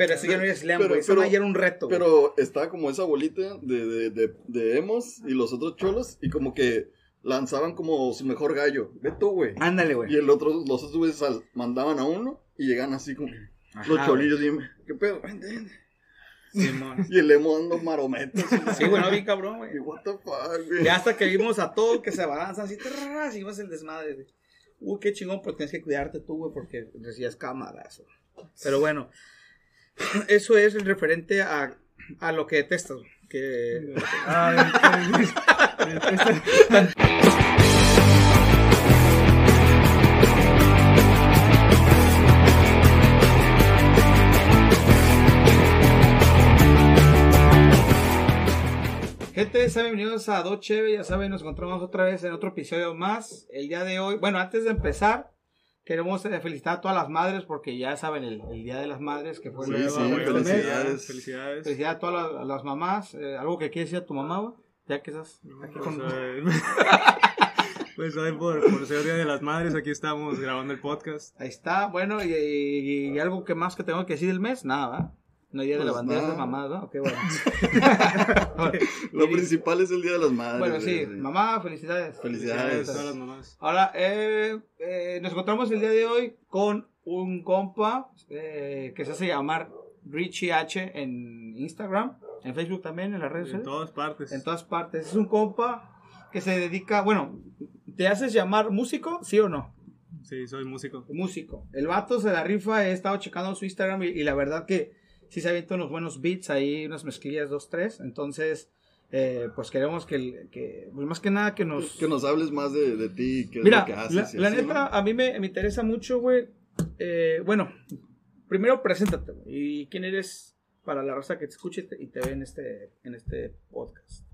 Pero eso ya no es slam, güey. Eso ya era un reto. Pero está como esa bolita de, de, de, de emos y los otros cholos y como que lanzaban como su mejor gallo. Ve tú, güey. Ándale, güey. Y el otro, los otros güeyes mandaban a uno y llegan así como Ajá, los cholillos y ¿qué pedo? Vente, vente. Simón. Y el emo dando marometas. Sí, güey, no vi cabrón, güey. Y what the fuck, güey. Ya hasta que vimos a todo que se abalanza así, trrr, y vas el desmadre. güey. Uy, qué chingón, pero tienes que cuidarte tú, güey, porque recibías cámaras. Pero bueno, eso es referente a, a lo que detestas, que... Gente, sean bienvenidos a Dos Cheve, ya saben, nos encontramos otra vez en otro episodio más. El día de hoy, bueno, antes de empezar, queremos eh, felicitar a todas las madres, porque ya saben, el, el Día de las Madres, que fue Sí, el sí, el- el- felicidades. Felicidades. Felicidades a todas las, las mamás. Eh, ¿Algo que quieres decir a tu mamá? Ya que estás aquí Pues, con... pues hoy por, por ser Día de las Madres, aquí estamos grabando el podcast. Ahí está, bueno, y, y- y algo que más que tengo que decir del mes, nada, ¿va? No hay día de la Pues bandera de mamá, ¿no? Ok, bueno. Lo principal es el Día de las Madres. Bueno, sí, güey, mamá, felicidades. Felicidades. a todas las mamás. Ahora, eh, eh, nos encontramos el día de hoy con un compa eh, que se hace llamar Richie H en Instagram, en Facebook también, en las redes En sociales. todas partes. En todas partes. Es un compa que se dedica, bueno, ¿te haces llamar músico? ¿Sí o no? Sí, soy músico. músico. El vato se la rifa, he estado checando su Instagram y, y la verdad que sí se ha visto unos buenos beats ahí, unas mezclillas, dos, tres. Entonces, eh, pues queremos que, que pues más que nada que nos... Que nos hables más de, de ti, qué es Mira, lo que haces. la, y la así, neta, a mí me, me interesa mucho, güey. Eh, bueno, primero preséntate, güey. ¿Y quién eres para la raza que te escuche y te, y te ve en este, en este podcast?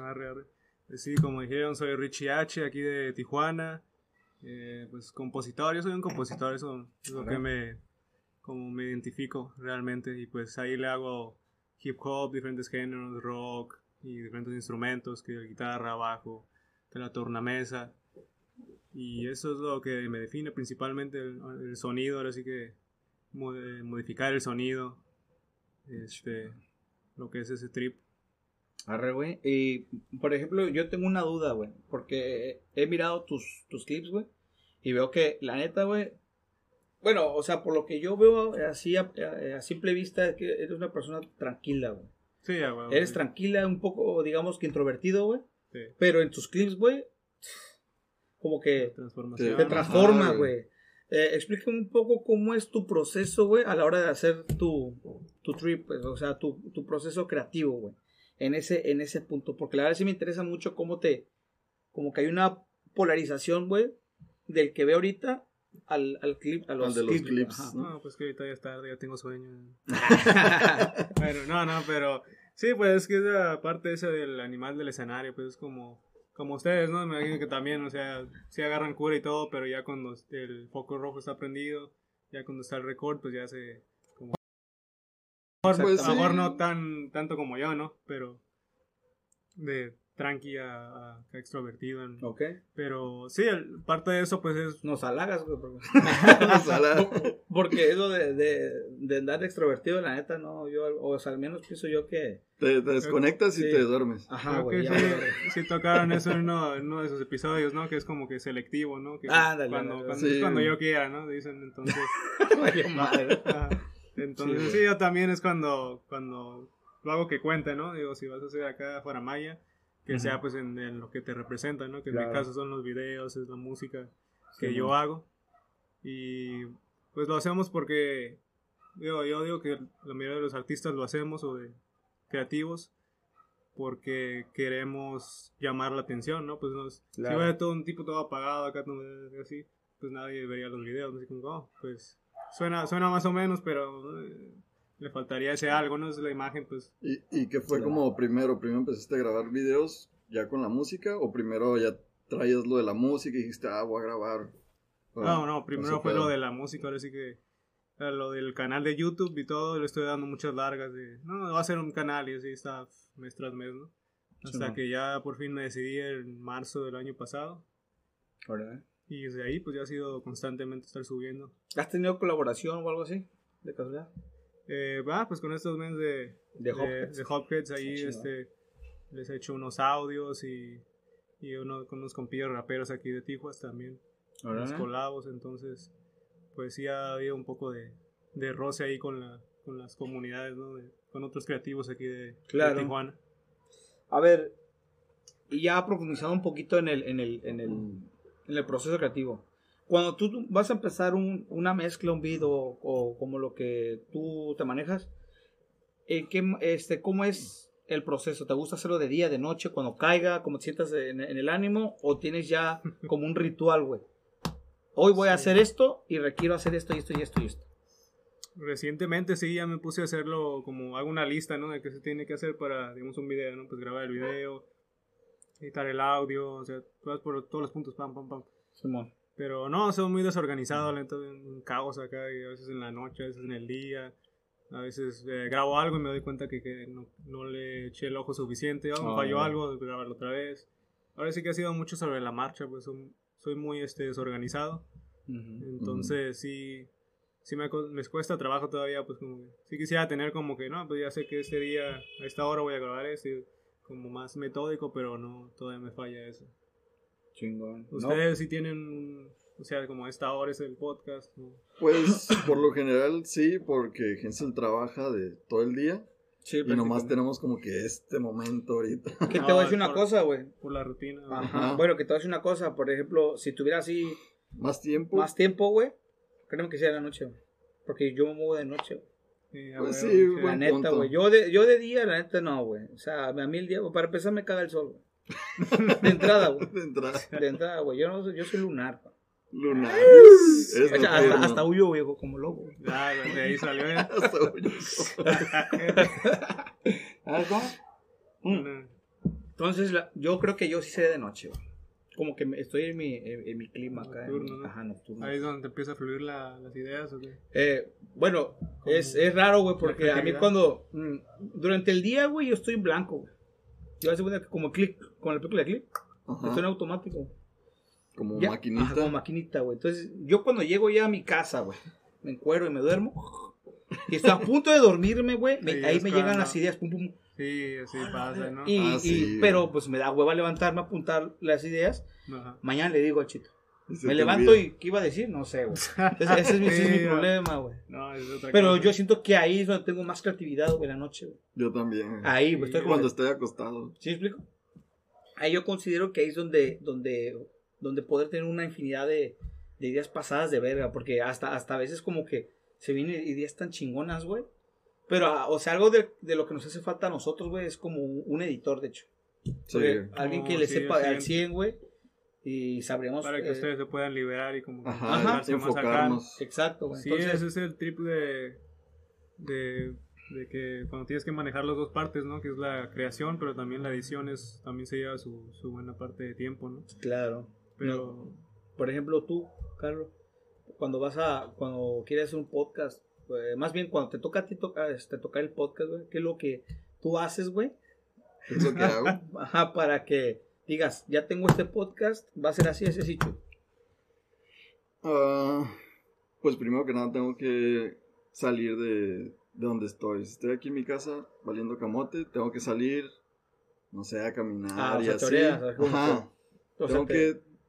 Arre, arre. Pues sí, como dijeron, soy Richie H, aquí de Tijuana. Eh, pues compositor, yo soy un compositor, eso es lo que me, como me identifico realmente. Y pues ahí le hago hip hop, diferentes géneros, rock y diferentes instrumentos, que guitarra, bajo, que la tornamesa. Y eso es lo que me define principalmente, el, el sonido, ahora sí que eh, modificar el sonido, este, lo que es ese trip. Arre, güey. Y, por ejemplo, yo tengo una duda, güey. Porque he mirado tus, tus clips, güey. Y veo que, la neta, güey. Bueno, o sea, por lo que yo veo así a, a- a simple vista, es que eres una persona tranquila, güey. Sí, a huevo, Eres sí. tranquila, un poco, digamos que introvertido, güey. Sí. Pero en tus clips, güey, como que Transformación. te Ajá, transforma, güey. güey. Eh, explícame un poco cómo es tu proceso, güey, a la hora de hacer tu, tu trip, pues, o sea, tu, tu proceso creativo, güey, en ese, en ese punto. Porque la verdad sí me interesa mucho cómo te, como que hay una polarización, güey, del que ve ahorita al, al clip, a los, Al de los clips, ajá. No, pues que ahorita ya es tarde, ya tengo sueño. Bueno, no, no, pero sí, pues es que esa parte esa del animal del escenario, pues es como, como ustedes, ¿no? Me imagino que también, o sea, sí agarran cura y todo, pero ya cuando el foco rojo está prendido, ya cuando está el record, pues ya se... Como... Pues a lo sí. mejor no tan, tanto como yo, ¿no? Pero de tranqui a, a extrovertido. ¿no? Ok. Pero sí, el- parte de eso pues es... Nos halagas, güey. porque- Ojalá. Porque eso de, de, de andar extrovertido, la neta, no, yo, o sea, al menos pienso yo que... Te, te desconectas y Sí. te duermes. Ajá, güey. sí, sí tocaron eso en uno, en uno de esos episodios, ¿no? Que es como que selectivo, ¿no? Que Ándale, cuando, ándale. cuando, Sí. es cuando yo quiera, ¿no? Dicen entonces. Valió madre. ajá. Entonces, Sí, sí, yo también es cuando, cuando lo hago que cuente, ¿no? Digo, si vas a hacer acá fuera Maya, que sea pues en, en lo que te representa, ¿no? Que en Claro. mi caso son los videos, es la música que Sí, yo man. hago. Y pues lo hacemos porque, digo, yo digo que la mayoría de los artistas lo hacemos o de creativos porque queremos llamar la atención, ¿no? Pues nos, Claro. si fuera todo un tipo todo apagado acá, así, pues nadie vería los videos, así como, oh, pues suena, suena más o menos, pero eh, le faltaría ese algo, ¿no? Es la imagen, pues ¿Y, y qué fue como primero? ¿Primero empezaste a grabar videos ya con la música? ¿O primero ya traías lo de la música y dijiste, ah, voy a grabar? No, no, primero fue pedo. lo de la música, ahora sí que a lo del canal de YouTube y todo, le estoy dando muchas largas de, no, va a ser un canal y así está mes tras mes, ¿no? Hasta que ya por fin me decidí en marzo del año pasado Órale. y desde ahí pues ya ha sido constantemente estar subiendo. ¿Has tenido colaboración o algo así? De casualidad. Eh, va, pues con estos meses de, De Hopheads. de Hopheads ahí, este, les he hecho unos audios y, y uno, con unos compillos raperos aquí de Tijuas también, Órale. colabos, entonces, pues sí ha habido un poco de, de roce ahí con, la, con las comunidades, ¿no? De- con otros creativos aquí de. Tijuana. A ver, y ya profundizando un poquito en el, en el, en el, en el proceso creativo. Cuando tú vas a empezar un- una mezcla, un video o, como lo que tú te manejas, ¿en qué, este, ¿cómo es el proceso? ¿Te gusta hacerlo de día, de noche, cuando caiga, como te sientas en, en el ánimo? ¿O tienes ya como un ritual, güey? Hoy voy a hacer esto y requiero hacer esto y esto y esto y esto. Recientemente sí, ya me puse a hacerlo como hago una lista, ¿no? De qué se tiene que hacer para, digamos, un video, ¿no? Pues grabar el video, editar el audio, o sea, vas por todos los puntos, pam, pam, pam. Simón. Pero no, soy muy desorganizado, la un caos acá, y a veces en la noche, a veces en el día. A veces eh, grabo algo y me doy cuenta que, que no, no le eché el ojo suficiente, oh, me Ah, falló algo, grabarlo otra vez. Ahora sí que ha sido mucho sobre la marcha, pues son- soy muy este, desorganizado. Entonces sí, sí me, me cuesta trabajo todavía, pues como que sí quisiera tener como que, no, pues ya sé que este día, a esta hora voy a grabar esto, como más metódico, pero no, todavía me falla eso. Chingón. ¿no? Ustedes sí tienen, o sea, como esta hora es el podcast. ¿no? Pues por lo general sí, porque Hensel trabaja de todo el día Sí, y nomás tenemos como que este momento ahorita. Que te voy a decir es una por- cosa, güey. Por la rutina. Ajá. Ajá. Bueno, que te voy a decir una cosa. Por ejemplo, si tuviera así Más tiempo. más tiempo, güey, créeme que sea en la noche, güey. Porque yo me muevo de noche, güey. Sí, Pues sí. La neta, güey. Yo de, yo de día, la neta, no, güey. O sea, a mí el día, para empezar, me caga el sol, güey. De entrada, güey. de entrada. De entrada, güey. Yo, no, soy- yo soy lunar, güey. Lunar. O Es sea, hasta, hasta huyo, viejo, como loco. güey. Ya, de ahí salió. ¿eh? Hasta huyo. ¿Sabes cómo? Mm. Entonces, la- yo creo que yo sí seré de noche, güey. Como que me- estoy en mi, en, en mi clima acá. en- Nocturno, ¿no? Ajá, nocturno. Ahí es donde te empieza a fluir la- las ideas. ¿o qué? Eh, bueno, es, es raro, güey, porque a mí cuando... mm, durante el día, güey, yo estoy en blanco, güey. Yo hace cuenta que como clic, con la película de clic, Ajá. estoy en automático. Como Ya, maquinita. ajá, como maquinita, güey. Entonces, yo cuando llego ya a mi casa, güey, me encuero y me duermo. Y estoy a punto de dormirme, güey. Sí, ahí me llegan las ideas, pum, pum. Sí, así pasa, ¿no? Y, Ah, y- sí, pero pues me da hueva levantarme, apuntar las ideas. Ajá. Mañana le digo al chito. Me levanto olvida. y ¿qué iba a decir? No sé, güey. Ese, ese es mi, ese es mi Sí, problema, güey. No, es otra Pero cosa. yo siento que ahí es donde tengo más creatividad, güey, en la noche, güey. Yo también. Ahí, güey, estoy como- Cuando estoy acostado. ¿Sí me explico? Ahí yo considero que ahí es donde, donde, donde poder tener una infinidad de, de ideas pasadas de verga, porque hasta, hasta a veces como que se vienen ideas tan chingonas, güey. Pero, ah, o sea, algo de, de lo que nos hace falta a nosotros, güey, es como un, editor, de hecho. Sí. Alguien que le sí, sepa sí. al 100, güey, y sabremos... Para que eh, ustedes se puedan liberar y como Ajá, más acá. enfocarnos. Exacto, güey. Sí, Entonces, ese es el trip de, de, de que cuando tienes que manejar las dos partes, ¿no? Que es la creación, pero también la edición es, también se lleva su, su buena parte de tiempo, ¿no? claro. Pero Por ejemplo, tú, Carlos, cuando vas a, cuando quieres hacer un podcast, más bien cuando te toca a ti toca, este, tocar el podcast, güey, ¿qué es lo que tú haces, güey? Es lo que hago. Ajá, para que digas, ya tengo este podcast, va a ser así, ese sitio. Ah, pues primero que nada tengo que salir de, de donde estoy. Si estoy aquí en mi casa valiendo camote, tengo que salir, no sé, a caminar Ah, o y sea, así. o sea, como Ajá. O sea, tengo te-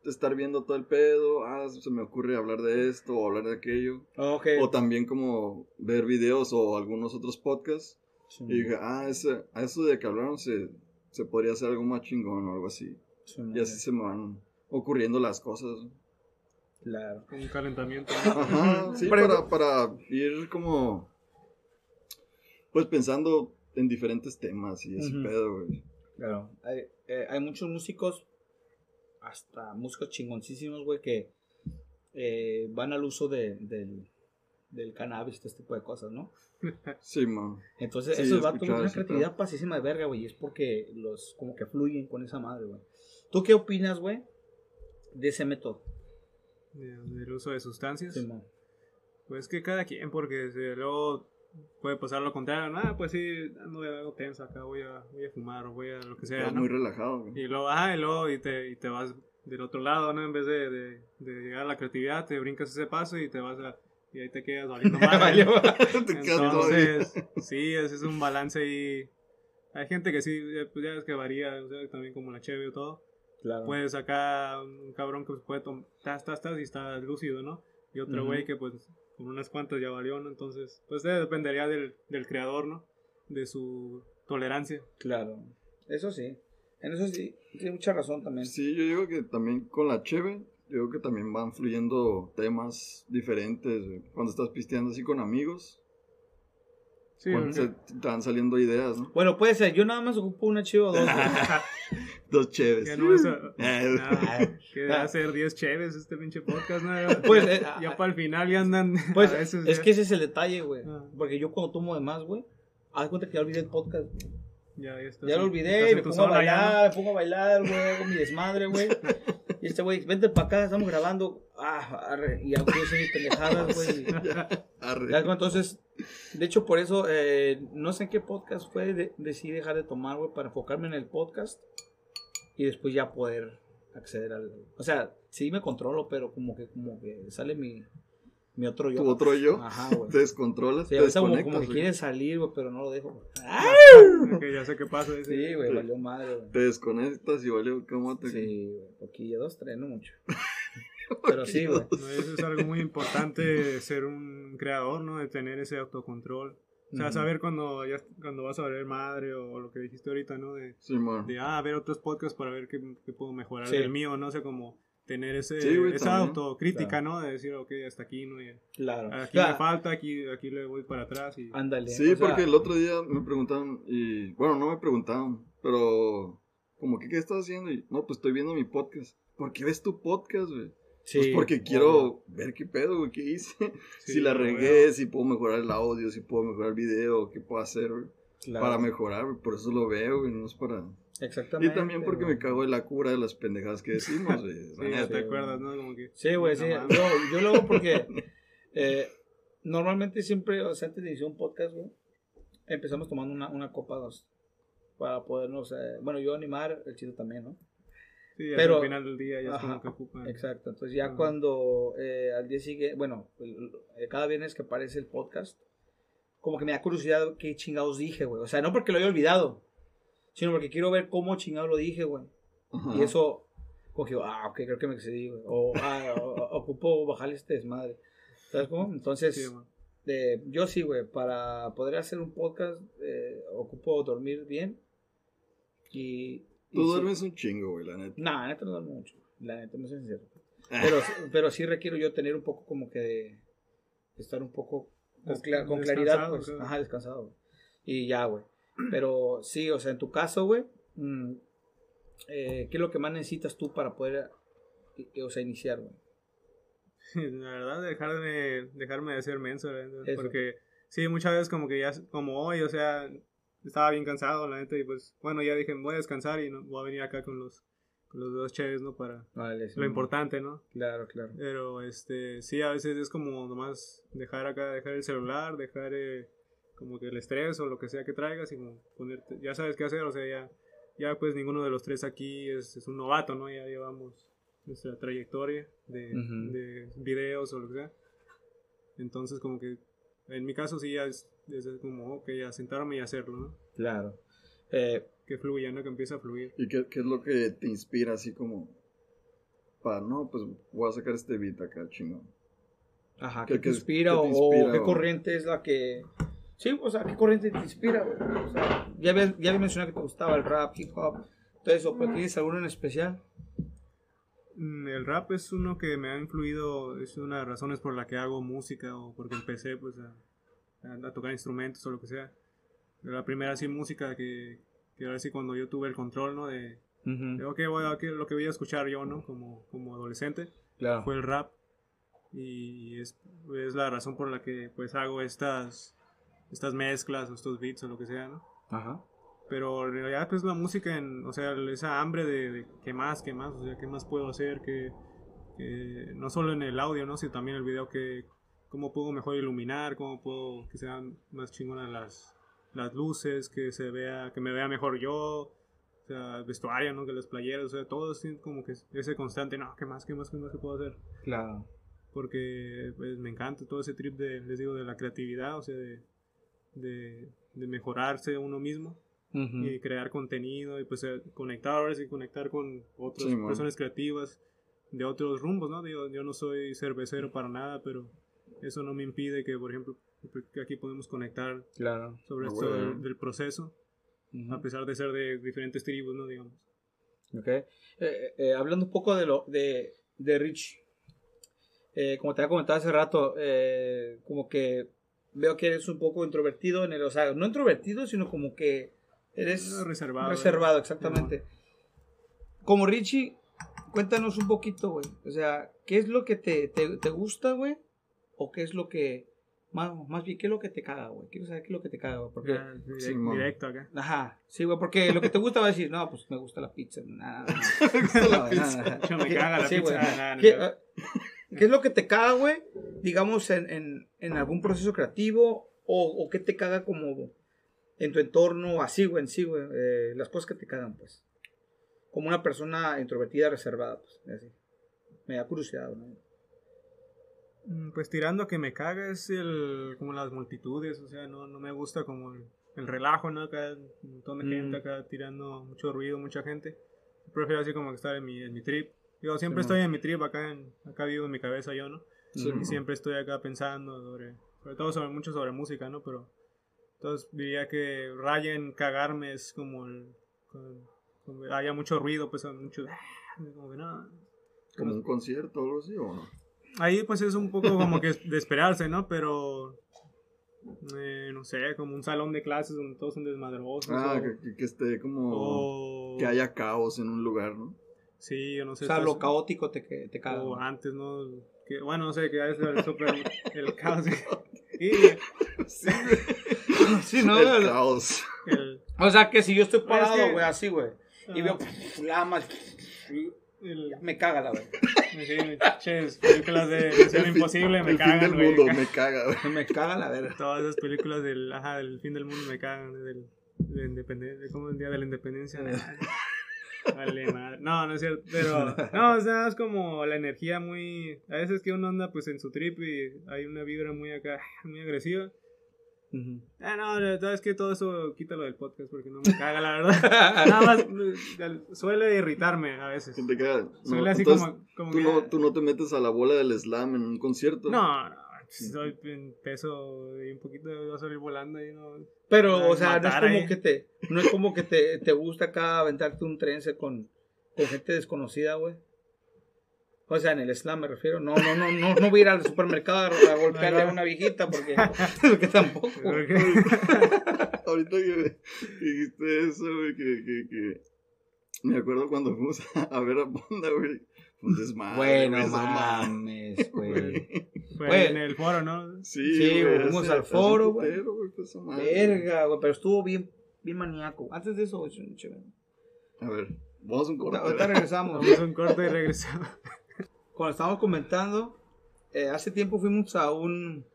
que estar viendo todo el pedo. Ah, se me ocurre hablar de esto o hablar de aquello. Ok. O también como ver videos o algunos otros podcasts. Sí, Y diga, ah, ese, a eso de que hablaron se, se podría hacer algo más chingón o algo así. sí, Y así se me van ocurriendo las cosas. Claro. un calentamiento. Ajá, sí, para, para ir como, pues pensando en diferentes temas y ese Ujú. pedo, güey. Claro. Hay, eh, hay muchos músicos, hasta músicos chingoncísimos, güey, que eh, van al uso de, del, del cannabis, este tipo de cosas, ¿no? Sí, man. Entonces, Sí, esos vatos una creatividad pasísima de verga, güey. y Es porque los como que fluyen con esa madre, güey. ¿Tú qué opinas, güey, de ese método? de- del uso de sustancias. Simón? Pues que cada quien, porque si luego puede pasar lo contrario. Ah, pues sí, ando algo tenso acá, voy a, voy a fumar o voy a lo que sea, Estás ¿no? muy relajado, güey. Y luego, ah, y luego y te, y te vas del otro lado, ¿no? En vez de, de, de llegar a la creatividad, te brincas ese paso y te vas a, y ahí te quedas valiendo ahí. Entonces, sí, ese es un balance ahí. Hay gente que sí, pues ya es que varía, o sea, también como la cheve y todo. Claro. Puedes acá un cabrón que puede tomar, tas, tas, tas, y está lúcido, ¿no? Y otro güey que pues con unas cuantas ya valió, ¿no? Entonces, pues eh, dependería del, del creador, ¿no? De su tolerancia. Claro. Eso sí. En eso sí, tiene mucha razón también. Sí, yo digo que también con la cheve, yo digo que también van fluyendo temas diferentes. güey. Cuando estás pisteando así con amigos, Sí, cuando porque- se te van saliendo ideas, ¿no? Bueno, puede ser. Yo nada más ocupo una chiva o dos. Dos cheves. Ya no es a- Eh, Ah, que va Ah. a ser 10 cheves este pinche podcast, ¿no? Pues, eh, ya ah, para el final ya andan. Pues a veces es ya- que ese es el detalle, güey. Ah. Porque yo cuando tomo de más, güey, haz cuenta que ya olvidé el podcast. Ya, ya, Ya lo olvidé, y me pongo a ya, bailar, me pongo a bailar, güey, hago mi desmadre, güey. Y este güey, vente para acá, estamos grabando. Ah, arre, y hago yo mis pendejadas, güey. y- arre. Ya, güey, Entonces, de hecho, por eso, eh, no sé en qué podcast fue, de- decidí dejar de tomar, güey, para enfocarme en el podcast y después ya poder acceder al... O sea, sí me controlo, pero como que, como que sale mi, mi otro yo. Tu otro yo. Ajá, güey. Te descontrolas, Sí, te ahorita como, desconectas. como que güey. quiere salir, güey, pero no lo dejo. güey. Ya sé qué pasa. Sí, güey, valió madre, güey. Te desconectas y vale, ¿cómo te.? Sí, güey, poquillo, dos, tres, no mucho. Pero sí, güey. Eso es algo muy importante, ser un creador, ¿no? De tener ese autocontrol. O sea, saber cuando, ya, cuando vas a ver madre o, lo que dijiste ahorita, ¿no? De, Sí, de ah, ver otros podcasts para ver qué, qué puedo mejorar Sí. del mío, ¿no? O sea, como tener ese, Sí, güey, esa también. autocrítica, Claro. ¿no? De decir, ok, hasta aquí, ¿no? Ya- Claro. Aquí Ya, me falta, aquí, aquí le voy para atrás y... Ándale. Sí, o sea, porque el otro día me preguntaban, y bueno, no me preguntaban, pero como que, ¿qué estás haciendo? Y no, pues estoy viendo mi podcast. ¿Por qué ves tu podcast, güey? Sí, pues porque quiero ver qué pedo, güey, qué hice. Sí, si la regué, si puedo mejorar el audio, si puedo mejorar el video, qué puedo hacer, güey, Claro. para mejorar, güey. Por eso lo veo, güey, no es para... Exactamente. Y también porque güey. me cago de la cura de las pendejadas que decimos, güey. Sí, te acuerdas, ¿no? Como que... Sí, güey, sí. No yo lo hago porque eh, normalmente siempre, o sea, antes de iniciar un podcast, güey, empezamos tomando una, una copa dos para podernos, eh, bueno, yo animar, el chido también, ¿no? Sí, Pero- al final del día ya es Ajá, como que ocupa... Exacto. Entonces ya Ajá. cuando eh, al día siguiente, bueno, cada viernes que aparece el podcast, como que me da curiosidad qué chingados dije, güey. O sea, no porque lo haya olvidado, sino porque quiero ver cómo chingados lo dije, güey. Ajá. Y eso, como que, ah, ok, creo que me excedí, güey. O, ah, o- ocupo bajarle este desmadre. ¿Sabes cómo? Entonces, Sí, eh, yo sí, güey, para poder hacer un podcast, eh, ocupo dormir bien. Y. Tú sí- duermes un chingo, güey, la neta. Nah, la neta no duermo mucho. La neta, no soy sincero. Pero, pero sí requiero yo tener un poco como que de estar un poco con, Des- cla- con claridad, pues. claro. Ajá, descansado. güey. Y ya, güey. Pero sí, o sea, en tu caso, güey, mm, eh, ¿qué es lo que más necesitas tú para poder, eh, o sea, iniciar, güey? La verdad, dejar de, dejarme de ser menso, Eso. porque sí, muchas veces como que ya, como hoy, o sea, estaba bien cansado, la neta, y pues, bueno, ya dije, voy a descansar y no, voy a venir acá con los, con los dos chéves, ¿no? Para Vale, sí. lo importante, ¿no? Claro, claro. Pero, este, sí, a veces es como nomás dejar acá, dejar el celular, dejar eh, como que el estrés o lo que sea que traigas y como ponerte, ya sabes qué hacer, o sea, ya, ya pues ninguno de los tres aquí es, es un novato, ¿no? Ya llevamos nuestra trayectoria de, de videos o lo que sea. Entonces, como que en mi caso sí ya es, es como, ok, a sentarme y hacerlo, ¿no? Claro. Eh, Que fluya, ¿no? Que empiece a fluir. ¿Y qué, qué es lo que te inspira así como... Para, no, pues voy a sacar este beat acá, chingón. ajá, ¿Qué- ¿qué, te inspira, qué te o- inspira, o qué corriente es la que... Sí, o sea, ¿qué corriente te inspira, güey? O sea, ya habías, ya habías mencionado que te gustaba el rap, hip hop, todo eso, pero ¿tienes alguno en especial? Mm, El rap es uno que me ha influido, es una de las razones por la que hago música o porque empecé pues a, a- a tocar instrumentos o lo que sea. La primera sí música que, que ahora sí cuando yo tuve el control, ¿no? De, de, ok, voy a- que lo que voy a escuchar yo, ¿no? Como, como adolescente, Claro. fue el rap. Y es, es la razón por la que pues hago estas, estas mezclas o estos beats o lo que sea, ¿no? Ajá. Pero en realidad pues la música, en, o sea, esa hambre de, de qué más, qué más, o sea, qué más puedo hacer, que, que no solo en el audio, ¿no? Sino también el video, que cómo puedo mejor iluminar, cómo puedo que sean más chingonas las, las luces, que se vea, que me vea mejor yo, o sea, vestuario, ¿no? Que las playeras, o sea, todo así como que ese constante, no, qué más, qué más, qué más que puedo hacer. Claro. porque pues, me encanta todo ese trip de, les digo, de la creatividad, o sea, de, de, de mejorarse uno mismo y crear contenido y pues eh, conectar ahora sí conectar con otras Sí, personas creativas de otros rumbos, ¿no? Digo, yo no soy cervecero para nada, pero eso no me impide que, por ejemplo, que aquí podemos conectar Claro. sobre Ah, esto bueno. del, del proceso, Ujú. a pesar de ser de diferentes tribus, ¿no? Digamos. Ok. Eh, eh, eh, hablando un poco de lo de, de Rich, eh, como te había comentado hace rato, eh, como que veo que eres un poco introvertido en el, o sea, no introvertido, sino como que eres Ah, reservado. reservado, ¿no? exactamente. Como Richie, cuéntanos un poquito, güey. O sea, ¿qué es lo que te, te, te gusta, güey? ¿O qué es lo que, más, más bien, qué es lo que te caga, güey? Quiero saber qué es lo que te caga, güey. Porque, Ya, direct- Sí, directo acá. Ajá, sí, güey, porque lo que te gusta va a decir, no, pues me gusta la pizza. Nada, la pizza. Yo me caga la Sí, pizza. güey. Ah, nada, no, ¿Qué, no. ah, qué es lo que te caga, güey? Digamos, en, en, en algún proceso creativo o, o qué te caga como en tu entorno, así, güey, en sí, güey. eh, las cosas que te cagan, pues. Como una persona introvertida, reservada, pues, así. Me da curiosidad, ¿no? Mm, Pues tirando a que me caga es el, como las multitudes, o sea, no, no me gusta como el, el relajo, ¿no? Acá un montón de Mm. gente acá tirando mucho ruido, mucha gente. Prefiero así como que estar en mi, en mi trip. Digo, siempre Sí, estoy en mi trip, acá, en, acá vivo en mi cabeza yo, ¿no? Sí. Y siempre estoy acá pensando sobre, sobre todo sobre mucho sobre música, ¿no? Pero entonces diría que raya en cagarme es como el, como haya mucho ruido, pues mucho, como que no, Como un concierto o algo así, ¿o no? Ahí pues es un poco como que de esperarse, ¿no? Pero, eh, no sé, como un salón de clases donde todos son desmadrosos. Ah, o, que, que- que esté como... o- Que haya caos en un lugar, ¿no? Sí, yo no sé. O sea, estás- lo caótico te, que- te caga. O antes, ¿no? Que, bueno, no sé, que es el super... el caos. Y Sí, ¿no? El caos. el... O sea, que si yo estoy Es parado, que- güey, así, güey, y veo y el- me caga la güey. sí, ches, películas de Misión El fin- Imposible me el fin cagan, del güey. mundo me caga, güey. Me caga la verga. Todas esas películas del, ajá, del fin del mundo me cagan, del, de independencia, como el día de la independencia. Vale, madre. No, no es cierto, pero no, o sea, es como la energía muy, a veces que uno anda pues en su trip y hay una vibra muy acá, muy agresiva. Ujú. Ah, no, la verdad es que todo eso quítalo del podcast porque no me caga, la verdad. Nada más eh, suele irritarme a veces. ¿Quién te caga? Suele No, así entonces, como, como tú, que- no, tú no te metes a la bola del slam en un concierto. No, no, soy en peso y un poquito voy a salir volando y no. Pero, o sea, no es como ahí. que te, no es como que te, te gusta acá aventarte un trense con, con gente desconocida, güey. O sea, en el slam me refiero. No, no, no, no, no voy a ir al supermercado a, a golpearle a una viejita porque, porque tampoco. Porque- Ahorita que dijiste eso, güey, que, que, que... Me acuerdo cuando fuimos a ver a Bonda, güey. Fue un desmadre. Bueno, mames, güey. Fue en el foro, ¿no? Sí, Sí, güey, fuimos al foro, güey. Verga, güey, pero estuvo bien, bien maníaco. Antes de eso, chévere. A ver, vamos a un corte. Ahorita regresamos. Vamos a un corte y regresamos. Cuando estábamos comentando, eh, hace tiempo fuimos a un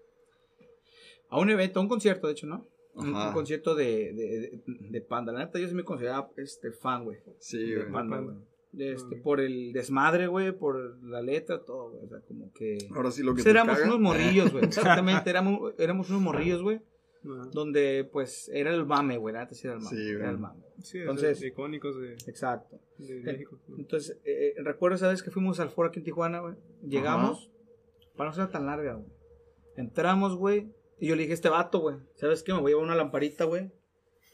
a un evento, a un concierto, de hecho, ¿no? Un, Ajá. un concierto de, de, de, de Panda. La neta, yo sí me consideraba este, fan, güey. Sí, de güey. Panda, Panda. güey. Este. Por el desmadre, güey, por la letra, todo, güey. O sea, como que... Ahora sí lo que Pues te éramos caga. unos morrillos, güey. Exactamente, éramos, éramos unos morrillos, güey. Donde, pues, era el mame, güey. La era el mame. Sí, era el mame. Sí, Entonces- icónicos de, Exacto. de México. ¿no? Entonces, eh, recuerdo esa vez que fuimos al foro aquí en Tijuana, güey. Llegamos, para no ser tan larga, güey. Entramos, güey. Y yo le dije a este vato, güey. ¿Sabes qué? Me voy a llevar una lamparita, güey.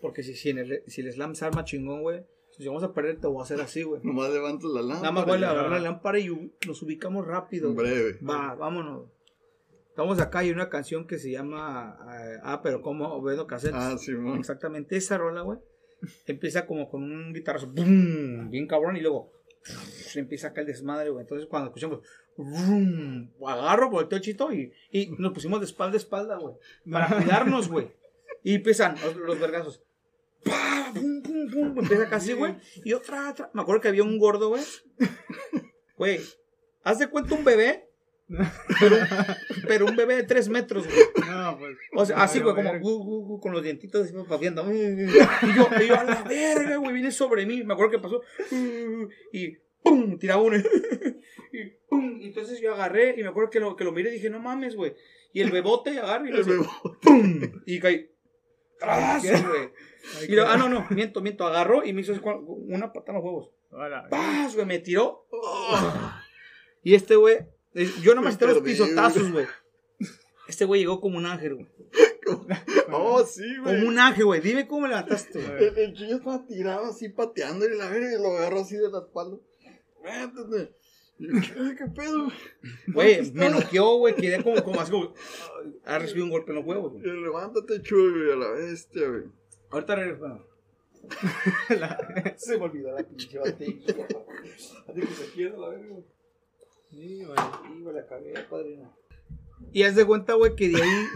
Porque si, si, en el, si el slam se arma chingón, güey. Si vamos a perder, te voy a hacer así, güey. Nomás levantas la lámpara. Nada más voy a agarrar la lámpara y nos ubicamos rápido. En güey. breve. Va, vámonos. Estamos acá y hay una canción que se llama eh, Ah, pero como vendo cassettes. Ah, Simón. Exactamente esa rola, güey. Empieza como con un guitarrazo, ¡bum! bien cabrón, y luego se empieza acá el desmadre, güey. Entonces cuando escuchamos, ¡bum! agarro, volteo chito y, y nos pusimos de espalda a espalda, güey. Para cuidarnos, güey. Y empiezan los, los vergazos. ¡Pum, pum, pum! Empieza casi, güey. Y otra, otra. Me acuerdo que había un gordo, güey. Güey, haz de cuenta un bebé. Pero, pero un bebé de tres metros, güey. No, pues. O sea, así, güey, como verga. gu, gu, gu, con los dientitos así papiando. Y yo, y yo, a la verga, güey, viene sobre mí. Me acuerdo que pasó. Y ¡pum! Tiraba uno. y ¡pum! Entonces yo agarré y me acuerdo que lo, que lo miré y dije, no mames, güey. Y el bebote agarra y lo hace, ¡pum! Y caí. ¡Tras, güey! Y lo- ah, no, no, miento, miento. Agarró y me hizo una patada en los huevos. ¡Paz, güey! Me tiró. Y este güey, yo nomás tiré los pisotazos, güey. Este güey llegó como un ángel, güey. Oh, sí, güey. Como un ángel, güey. Dime cómo levantaste, güey. El, el chillo estaba tirado así pateando y la verga y lo agarró así de la espalda. Métete. ¿Qué, pedo? Güey, me noqueó, güey. Quedé como, como así, como. Ha recibido un golpe en los huevos, güey. Levántate, chuy, güey, a la bestia, güey. Ahorita regreso. bueno. Se me olvidó la pinche batería. Así que se quiere la verga, güey. Sí, la cagué, padrino. Y haz de cuenta, güey, que de ahí.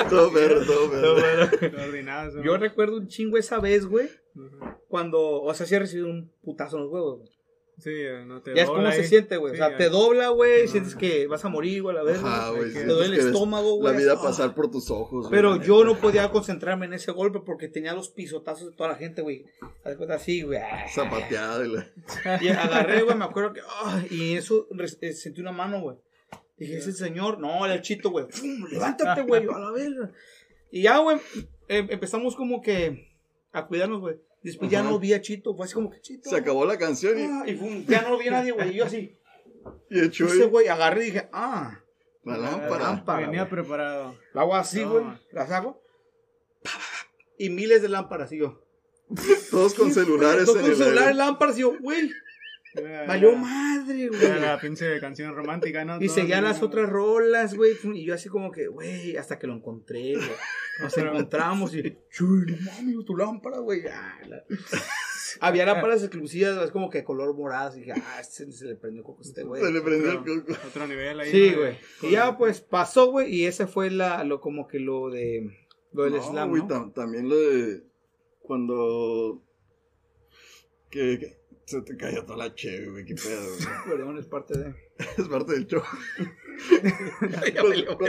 Todo perro, todo perro. Yo recuerdo un chingo esa vez, güey. Ujú. Cuando. O sea, sí he recibido un putazo en los huevos, güey. Sí, eh, no te Ya es como se siente, güey. Sí, o sea, ya. te dobla, güey. Sientes que vas a morir, güey, a la. Ajá, güey. Te duele el estómago, güey. La vida Ah. pasar por tus ojos, güey, Pero yo no podía concentrarme en ese golpe porque tenía los pisotazos de toda la gente, güey. Haz de cuenta así, güey. Zapateada y la... Y agarré, güey, me acuerdo que. y eso eh, sentí una mano, güey. Dije, ese señor, no, era el chito, güey. Levántate, güey, a la verga. Y ya, güey, em- empezamos como que a cuidarnos, güey. Después ya no vi a Chito, fue así como que Chito. Se acabó la canción y, Ah, y ya no lo vi a nadie, güey. Y yo así. y el chuy, Ese güey agarré y dije, ah, la La lámpara. lámpara. Venía güey. preparado. la hago así, No. güey. La saco. Y miles de lámparas, y yo. Todos con celulares Todos en con el celulares, lámparas, y yo, güey. Valió madre, güey. Era la pinche canción romántica, ¿no? Y Todo seguía así, las otras rolas, güey. Y yo así como que, güey, hasta que lo encontré, güey. Nos encontramos y, chuy, no mames, tu lámpara, güey. Ah, la- Había lámparas exclusivas, es como que color morado. Y dije, ah, este se le prendió coco a este, güey. Se le prendió el coco. Otro nivel ahí. Sí, güey. Y ya, pues, pasó, güey. Y ese fue la, lo, como que lo de, lo del No, slam, güey, ¿no? tam- también lo de cuando que, que se te cayó toda la cheve, güey, qué pedo, güey. Perdón, es parte de... Es parte del show.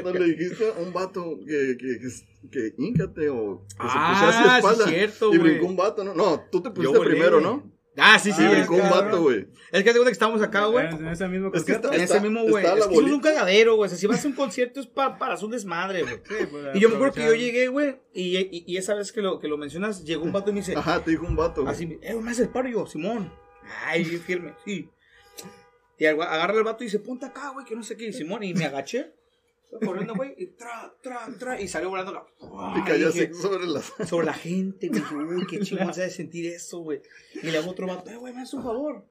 Cuando, le dijiste a un vato que, que, que, que híncate o que se Ah, pusiera a su sí, espalda. cierto, y güey. brincó un vato, ¿no? No, tú te pusiste volé. primero, ¿no? Ah, sí, sí. Sí, Ah, brincó un vato, güey. Es que te cuenta que estamos acá, güey. En ese mismo Es que concierto. En Está- ese mismo, güey. está Es que un cagadero, güey. O sea, si vas a un concierto es pa- para un desmadre, güey. Sí, pues, Y yo me acuerdo que yo llegué, güey, y, y, y esa vez que lo, que lo mencionas, llegó un vato y me dice, Ajá, te dijo un vato, güey. así, eh, me hace el paro yo, Simón. Ay, bien firme, sí. Y agarra el vato y dice, ponte acá, güey, que no sé qué. Y Simón, y me agaché, corriendo, güey, y tra, tra, tra, y salió volando la... Y cayó así sobre las... sobre la gente, güey. Dije, uy, qué chingón se ha de sentir eso, güey. Y le hago otro vato, eh, güey, me hace un favor.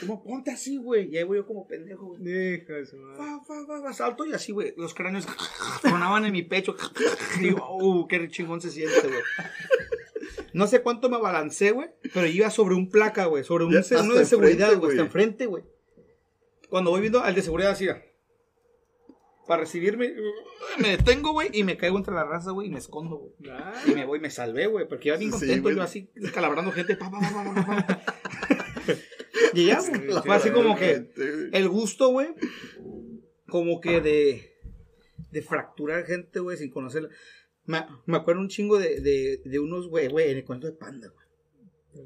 Como, ponte así, güey. Y ahí voy yo como pendejo, güey. Hijo de su madre. Fa, fa, fa, fa, salto y así, güey. Los cráneos tronaban en mi pecho. Y digo, uh, qué chingón se siente, güey. No sé cuánto me abalancé, güey. Pero iba sobre un placa, güey. Sobre un uno de seguridad, güey. Hasta enfrente, güey. Cuando voy viendo al de seguridad así. Para recibirme, me detengo, güey, y me caigo entre la raza, güey, y me escondo, güey. Ah, Y me voy, me salvé, güey, porque iba bien contento, güey. yo así, calabrando gente, pa, pa, pa, pa, pa, pa. Y ya, güey, fue así como que, el gusto, güey, como que de, de fracturar gente, güey, sin conocerla. Me, me acuerdo un chingo de, de, de unos, güey, güey, en el cuento de Panda, güey.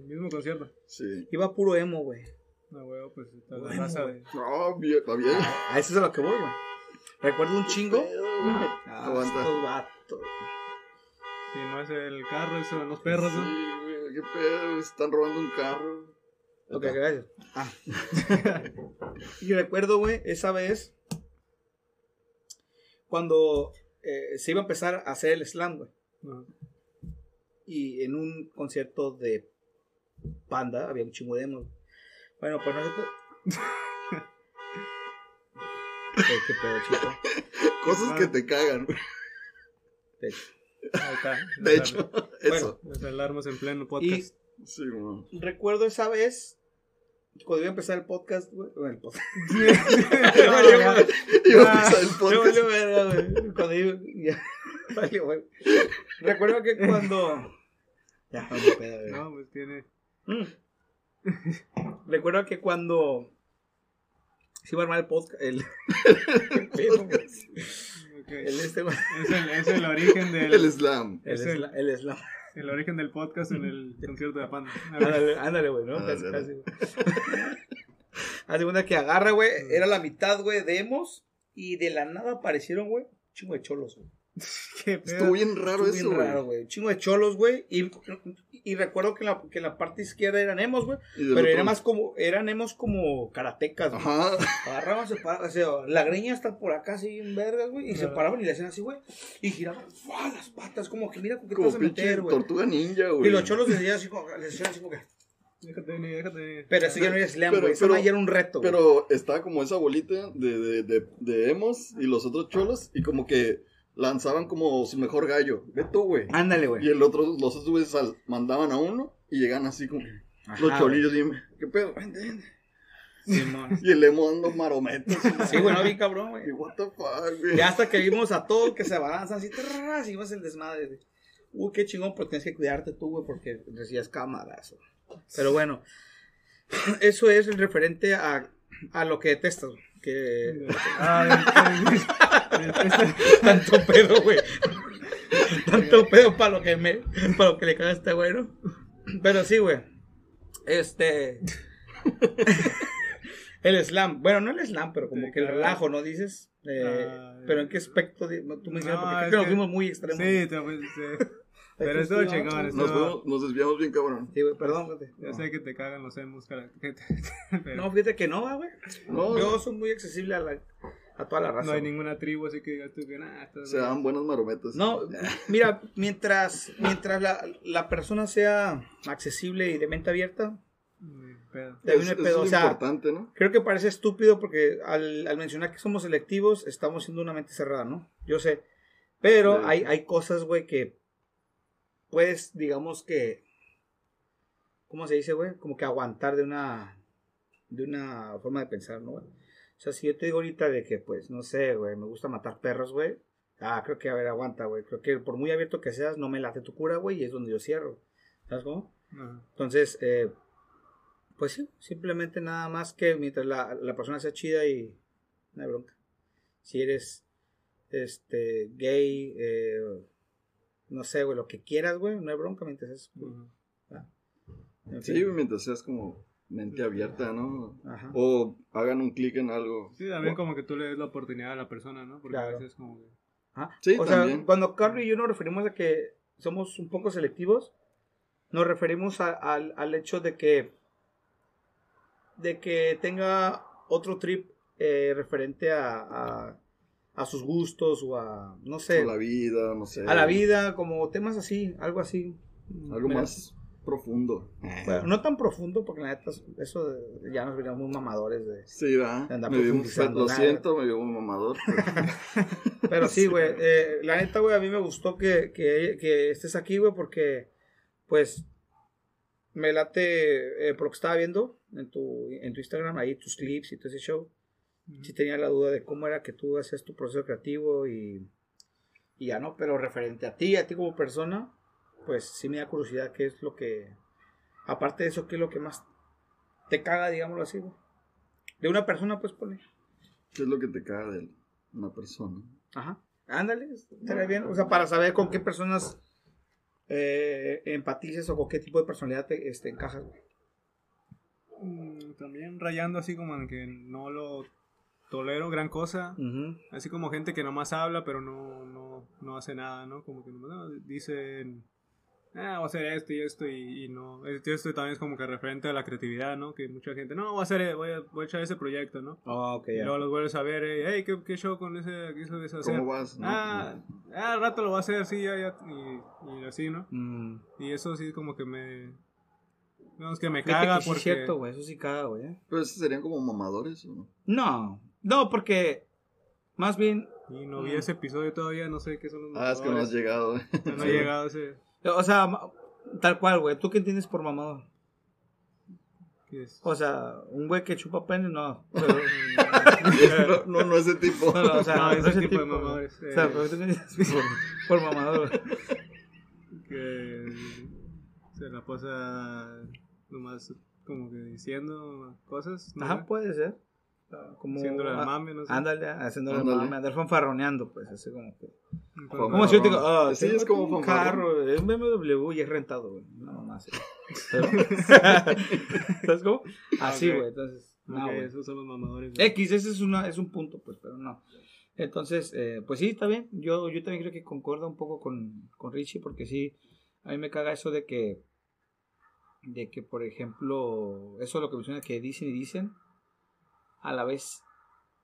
el mismo concierto. Sí. Iba puro emo, güey. No, güey, pues está la raza de. No, bien, va bien. A eso es a lo que voy, güey. Recuerdo un chingo. Ah, Aguanta. estos vatos. Si no es el carro, eso son los perros, ¿no? Sí, güey, qué pedo, están robando un carro. Ok, gracias. Ah. y recuerdo, güey, esa vez cuando eh, se iba a empezar a hacer el slam, güey. Y en un concierto de Panda había un chingo de emos. Bueno, pues nosotros. ¿Qué, qué pedo, chico? Cosas Ah. que te cagan, güey. De hecho. Ahí está. De hecho, eso. Las alarmas en pleno podcast. Sí, güey. Recuerdo esa vez cuando iba a empezar el podcast, güey. Bueno, el podcast. No, valió, ya. güey. Iba a empezar el No podcast. valió verga, güey. Cuando iba. Ya. Valió, güey. Recuerdo que cuando. Ya, no me pedo, güey. No, pues tiene. Mm. Recuerdo que cuando se iba a armar el podcast, el, el, pedo, güey. ok. el este, güey, Es el, es el origen del. El slam. el, Es el- sla- el slam. El origen del podcast en el concierto de Panda. Ándale, ándale, güey, ¿no? Ah, Casi, casi, güey. De cuenta que agarra, güey, era la mitad, güey, de emos y de la nada aparecieron, güey, un chingo de cholos, güey. Qué pedo. Estuvo bien raro Estuvo eso, bien güey. raro, güey. Un chingo de cholos, güey. Y, y recuerdo que en, la, que en la parte izquierda eran emos, güey. Pero otro- era más como, eran emos como karatecas, güey. Ajá. Agarraban, se paraban, o sea, la greña está por acá así en vergas, güey. Y se paraban y le hacían así, güey. Y giraban, ¡fua! las patas, como que mira con qué te vas a meter, güey. tortuga ninja, güey. Y los cholos les decían así como, les decían así como que. Déjate venir, déjate venir. Pero ese ya no era slam, Pero- güey. Madre ya era un reto. Pero está como esa bolita de, de, de, de emos y los otros cholos y como que lanzaban como su mejor gallo. Ve tú, güey. Ándale, Y güey. el otro, los otros güeyes al- mandaban a uno y llegan así como los cholillos y ¿qué pedo? Vente, vente. Simón. Y el emo dando marometas. Sí, güey, no vi cabrón, güey. Y what the fuck, güey. Ya hasta que vimos a todos que se avanzan así, y ibas el desmadre. güey. Uy, qué chingón, pero tienes que cuidarte tú, güey, porque recibías camarazo. Pero bueno, eso es el referente a, a lo que detestas, güey, que tanto pedo, güey. Tanto pedo para lo que me, para lo que le caga este güey, ¿no? Pero sí, güey. Este. el slam. Bueno, no el slam, pero como Sí, que el relajo, ¿no dices? Eh, Ah, pero en qué aspecto tú me No, porque creo que fuimos muy extremos. Sí, te- sí. Pero estuvo chingón, estuvo- Nos, fuimos- nos desviamos bien, cabrón. Sí, güey, perdón, güey. Yo sé que te cagan los emos, cara. pero No, fíjate que no, va, güey. No, Yo soy muy accesible a, la, a toda la raza. no hay güey. ninguna tribu así que digas tú que nada. se dan buenas marometas. No, mira, mientras, mientras la, la persona sea accesible y de mente abierta, pedo. de ahí no Es- hay eso pedo. es O sea, importante, ¿no? creo que parece estúpido porque al, al mencionar que somos selectivos, estamos siendo una mente cerrada, ¿no? Yo sé. Pero Sí. hay, hay cosas, güey, que puedes, digamos que, ¿cómo se dice, güey? Como que aguantar de una, de una forma de pensar, ¿no, güey? O sea, si yo te digo ahorita de que, pues, no sé, güey, me gusta matar perros, güey. Ah, creo que, a ver, aguanta, güey. Creo que por muy abierto que seas, no me late tu cura, güey, y es donde yo cierro. ¿Sabes cómo? Ajá. Entonces, eh, pues sí, simplemente nada más que mientras la, la persona sea chida y no hay bronca. Si eres este gay, eh, no sé, güey, lo que quieras, güey, no hay bronca mientras es. En Sí, mientras seas como mente abierta, ¿no? Ajá. O hagan un clic en algo. Sí, también como que tú le des la oportunidad a la persona, ¿no? Porque Claro. a veces como que... Ajá. Sí, o también. sea, cuando Carlos y yo nos referimos a que somos un poco selectivos, nos referimos a- al, al hecho de que de que tenga otro trip eh, referente a, a, a sus gustos o a no sé A la vida, no sé. a la vida como temas así algo así Algo Mira, más profundo. bueno, no tan profundo porque la neta eso de- ya nos veríamos muy mamadores de Sí, va. Anda Me vi- profundizando, lo nada. siento, me vio un mamador. pero- Pero sí, güey. eh, la neta, güey, a mí me gustó que, que, que estés aquí, güey, porque, pues, me late, eh, por lo que estaba viendo en tu, en tu Instagram, ahí tus clips y todo ese show. Sí tenía la duda de cómo era que tú hacías tu proceso creativo y, y ya no, pero referente a ti, a ti como persona, pues sí me da curiosidad qué es lo que, aparte de eso, qué es lo que más te caga, digámoslo así, güey. De una persona, pues, pone. ¿Qué es lo que te caga de una persona? Ajá. Ándale, estaría bien. O sea, para saber con qué personas eh, empatices o con qué tipo de personalidad te este, encajas. güey. Mm, También rayando así como en que no lo tolero gran cosa. Así como gente que nomás habla pero no, no, no hace nada, ¿no? Como que nomás no, dicen, ah, voy a hacer esto y esto y, y no. Esto, esto también es como que referente a la creatividad, ¿no? Que mucha gente, no, voy a hacer, voy a, voy a echar ese proyecto, ¿no? Ah, ok, Y ya. luego los vuelves a ver, eh, hey, ¿qué, qué show con ese, qué eso hacer? ¿Cómo vas? no? Ah, ah, al rato lo va a hacer, sí, ya, ya, y, y así, ¿no? Mm. Y eso sí como que me, digamos que me caga que sí porque... es cierto, güey. Eso sí caga, güey. ¿eh? Pero esos serían como mamadores, ¿o no? No, no, porque más bien, Y no vi ese episodio todavía, no sé qué son los Ah, es que no has llegado. ¿eh? No ha llegado ese... o sea, tal cual, güey. ¿Tú qué entiendes por mamador? ¿qué es? O sea, un güey que chupa pene, no. Pero, no, no, no ese tipo. no, no, o sea, No, ese ese tipo de mamadores, O sea, eh. pero ¿tú por, por mamador? que se la pasa nomás como que diciendo cosas. ¿no? Ajá, puede ser. Como, Haciéndole al mame, no sé. Ándale, haciéndole al mame, andar fanfarroneando, pues, así como que. ¿Cómo si yo te digo, ah, Sí, es como un carro, es un BMW y es rentado, güey. No, más. ¿Sabes cómo? Así, güey. Entonces, no, güey. esos son los mamadores. güey. X, ese es, una, es un punto, pues, pero no. Entonces, eh, pues sí, está bien. Yo, yo también creo que concuerdo un poco con, con Richie, porque sí, a mí me caga eso de que, de que, por ejemplo, eso es lo que menciona que dicen y dicen, a la vez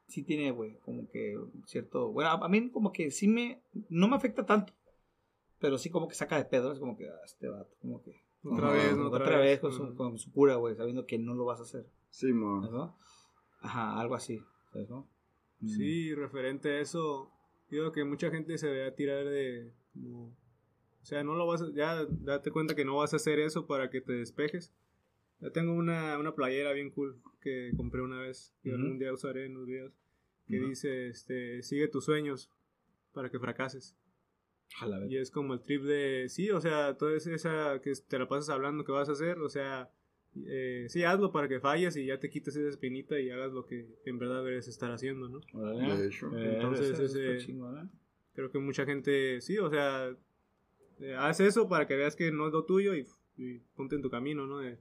sí tiene, güey, como que cierto, bueno, a, mí como que sí me, no me afecta tanto, pero sí como que saca de pedo, es como que, ah, este vato, como que, Otra vez, ¿no? otra, vez con su, con su cura, güey, sabiendo que no lo vas a hacer, Sí, mo. ¿no? Ajá, algo así, ¿sabes, no? Mm. Sí, referente a eso, digo que mucha gente se ve a tirar de como, o sea, no lo vas a, ya date cuenta que no vas a hacer eso para que te despejes. Ya tengo una, una playera bien cool que compré una vez, que Ujú. algún día usaré en los videos, que Ujú. dice, este, sigue tus sueños para que fracases. A la vez. Y es como el trip de, sí, o sea, toda esa que te la pasas hablando que vas a hacer, o sea, eh, sí, hazlo para que falles y ya te quites esa espinita y hagas lo que en verdad debes estar haciendo, ¿no? Órale. De hecho. Eh, Entonces, ese-. Creo que mucha gente, sí, o sea, eh, haz eso para que veas que no es lo tuyo y, y ponte en tu camino, ¿no? De,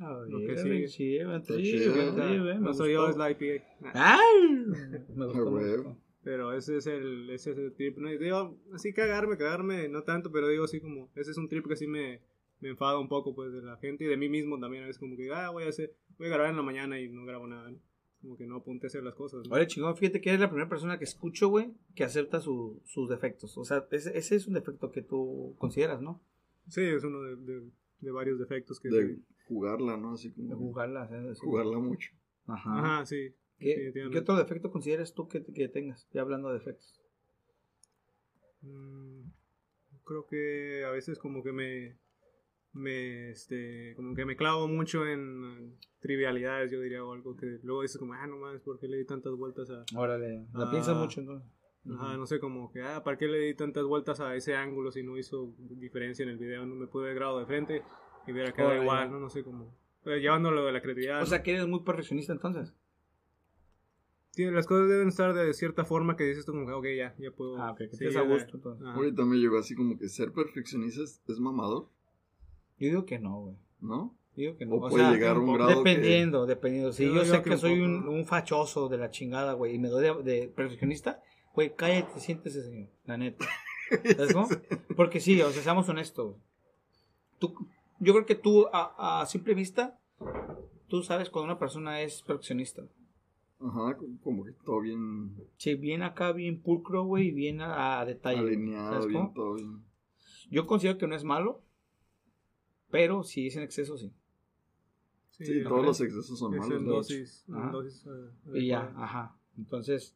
A Lo que sigue. me no soy yo, es la IPA. ¡Ay! Me Ah, gustó. Pero ese es el, ese es el trip, ¿no? Digo, así cagarme, cagarme, no tanto, pero digo así como, ese es un trip que sí me, me enfada un poco, pues, de la gente y de mí mismo también. Es como que, ah, voy a hacer, voy a grabar en la mañana y no grabo nada, ¿no? Como que no apunte a hacer las cosas, ¿no? Oye, chingón, fíjate que eres la primera persona que escucho, güey, que acepta su- sus defectos. O sea, ese, ese es un defecto que tú consideras, ¿no? Sí, es uno de, de, de varios defectos que... De jugarla, ¿no? Así De como jugarla. jugarla mucho. Ajá. Ajá, sí. ¿Qué, qué otro defecto consideras tú que, que tengas? Ya hablando de defectos. Mm, creo que a veces como que me, me, este, como que me clavo mucho en trivialidades, yo diría, o algo que luego dices como, ah, no mames, ¿por qué le di tantas vueltas a...? Órale, la piensas mucho entonces. Ajá, no sé, como que, ah, ¿para qué le di tantas vueltas a ese ángulo si no hizo diferencia en el video? No me pude haber grabado de frente y hubiera quedado Órale. igual, ¿no? No sé, como... eh, llevándolo de la creatividad. O ¿no? sea, que eres muy perfeccionista entonces. Sí, las cosas deben estar de cierta forma que dices tú como, que, ok, ya, ya puedo... Ah, ok, que sí, estés a gusto entonces. Ahorita me llegó así como que ser perfeccionista es, es mamador, Yo digo que no, güey. ¿no? Digo que no. O O puede sea, llegar a un grado que... Dependiendo, dependiendo. Si Yo yo, digo sé que que, un soy poco, un, un fachoso de la chingada, güey, y me doy de, de perfeccionista, güey, cállate, siéntese, señor. La neta. ¿Sabes cómo? Porque sí, o sea, seamos honestos. Tú, yo creo que tú, a, a simple vista, tú sabes cuando una persona es perfeccionista. Ajá, como- que todo bien Sí, bien acá, bien pulcro, güey, y bien a, a detalle. alineado, ¿Sabes bien cómo? todo bien. Yo considero que no es malo, pero si es en exceso, sí. Sí, todos los excesos son Es malos. en dosis, en dosis, Y ya, ajá. Entonces,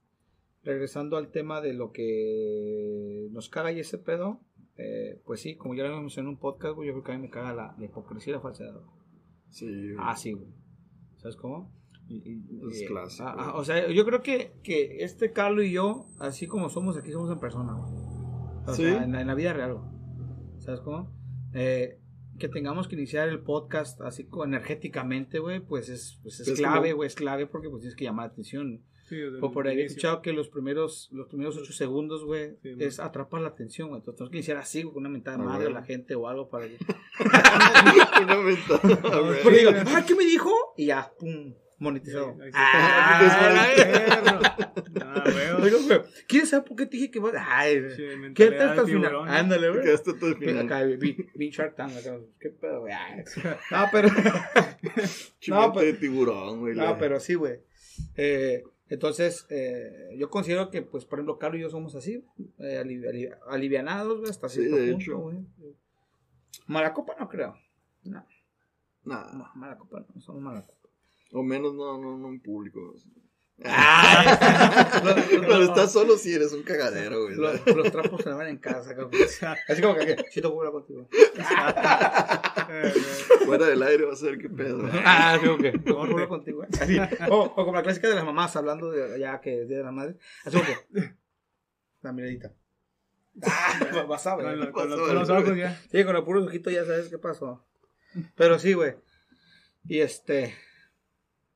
regresando al tema de lo que nos caga y ese pedo, eh, pues sí, como ya lo vimos en un podcast, güey, yo creo que a mí me caga la, la hipocresía y la falsedad. güey. Sí, güey. Ah, sí, güey. ¿Sabes cómo? Y- y- Es clásico, ah, ah, o sea, yo creo que, que este Carlos y yo, así como somos aquí, somos en persona. güey. O ¿Sí? sea, en, la- en la vida real. güey. ¿Sabes cómo? Eh, que tengamos que iniciar el podcast así como energéticamente, güey, pues es, pues es Es clave, como- güey, es clave porque pues tienes que llamar la atención. Sí, O por ahí he escuchado que los primeros, los primeros ocho segundos, güey, Sí, es atrapar la atención, güey. Entonces tenemos que iniciar así, güey, con una mentada de Ah, madre a la gente o algo para que... Una mentada, güey. Porque digo, ah, ¿qué me dijo? Y ya, pum, monetizado. Se- Ah, Perro. Ah, ¿Quieres saber por qué te dije que vas? Ay, Sí, ¿qué tal hasta el final? tiburón. Ándale, güey. Quedaste hasta el final. Acá, vi, vi Shark Tank, acá, ¿qué pedo, güey? No, pero... Chimete pero- de tiburón, güey. No, pero sí, güey. Eh, entonces, eh, yo considero que, pues, por ejemplo, Carlos y yo somos así, eh, alivi- ali- alivianados, güey, hasta Sí, cierto de punto, hecho. güey. Malacopa no creo. No, Nah, no, Malacopa no, somos Malacopa. o menos no, no, no en público. Los- Cuando los- estás solo sí eres un cagadero, güey. los, los trapos se lavan en casa, cabrón. Así como que, si te hablar contigo. Eh, Fuera del aire va a ser qué pedo. Ah, digo que, hablar contigo. güey. Así. O, o como la clásica de las mamás hablando de ya que es Día de la madre. Así como que, la miradita. Ah, vas a ver. Con, lo- con los, con los güey? ojos ya. Sí, con el puro ojito ya sabes qué pasó. Pero sí, güey. Y este.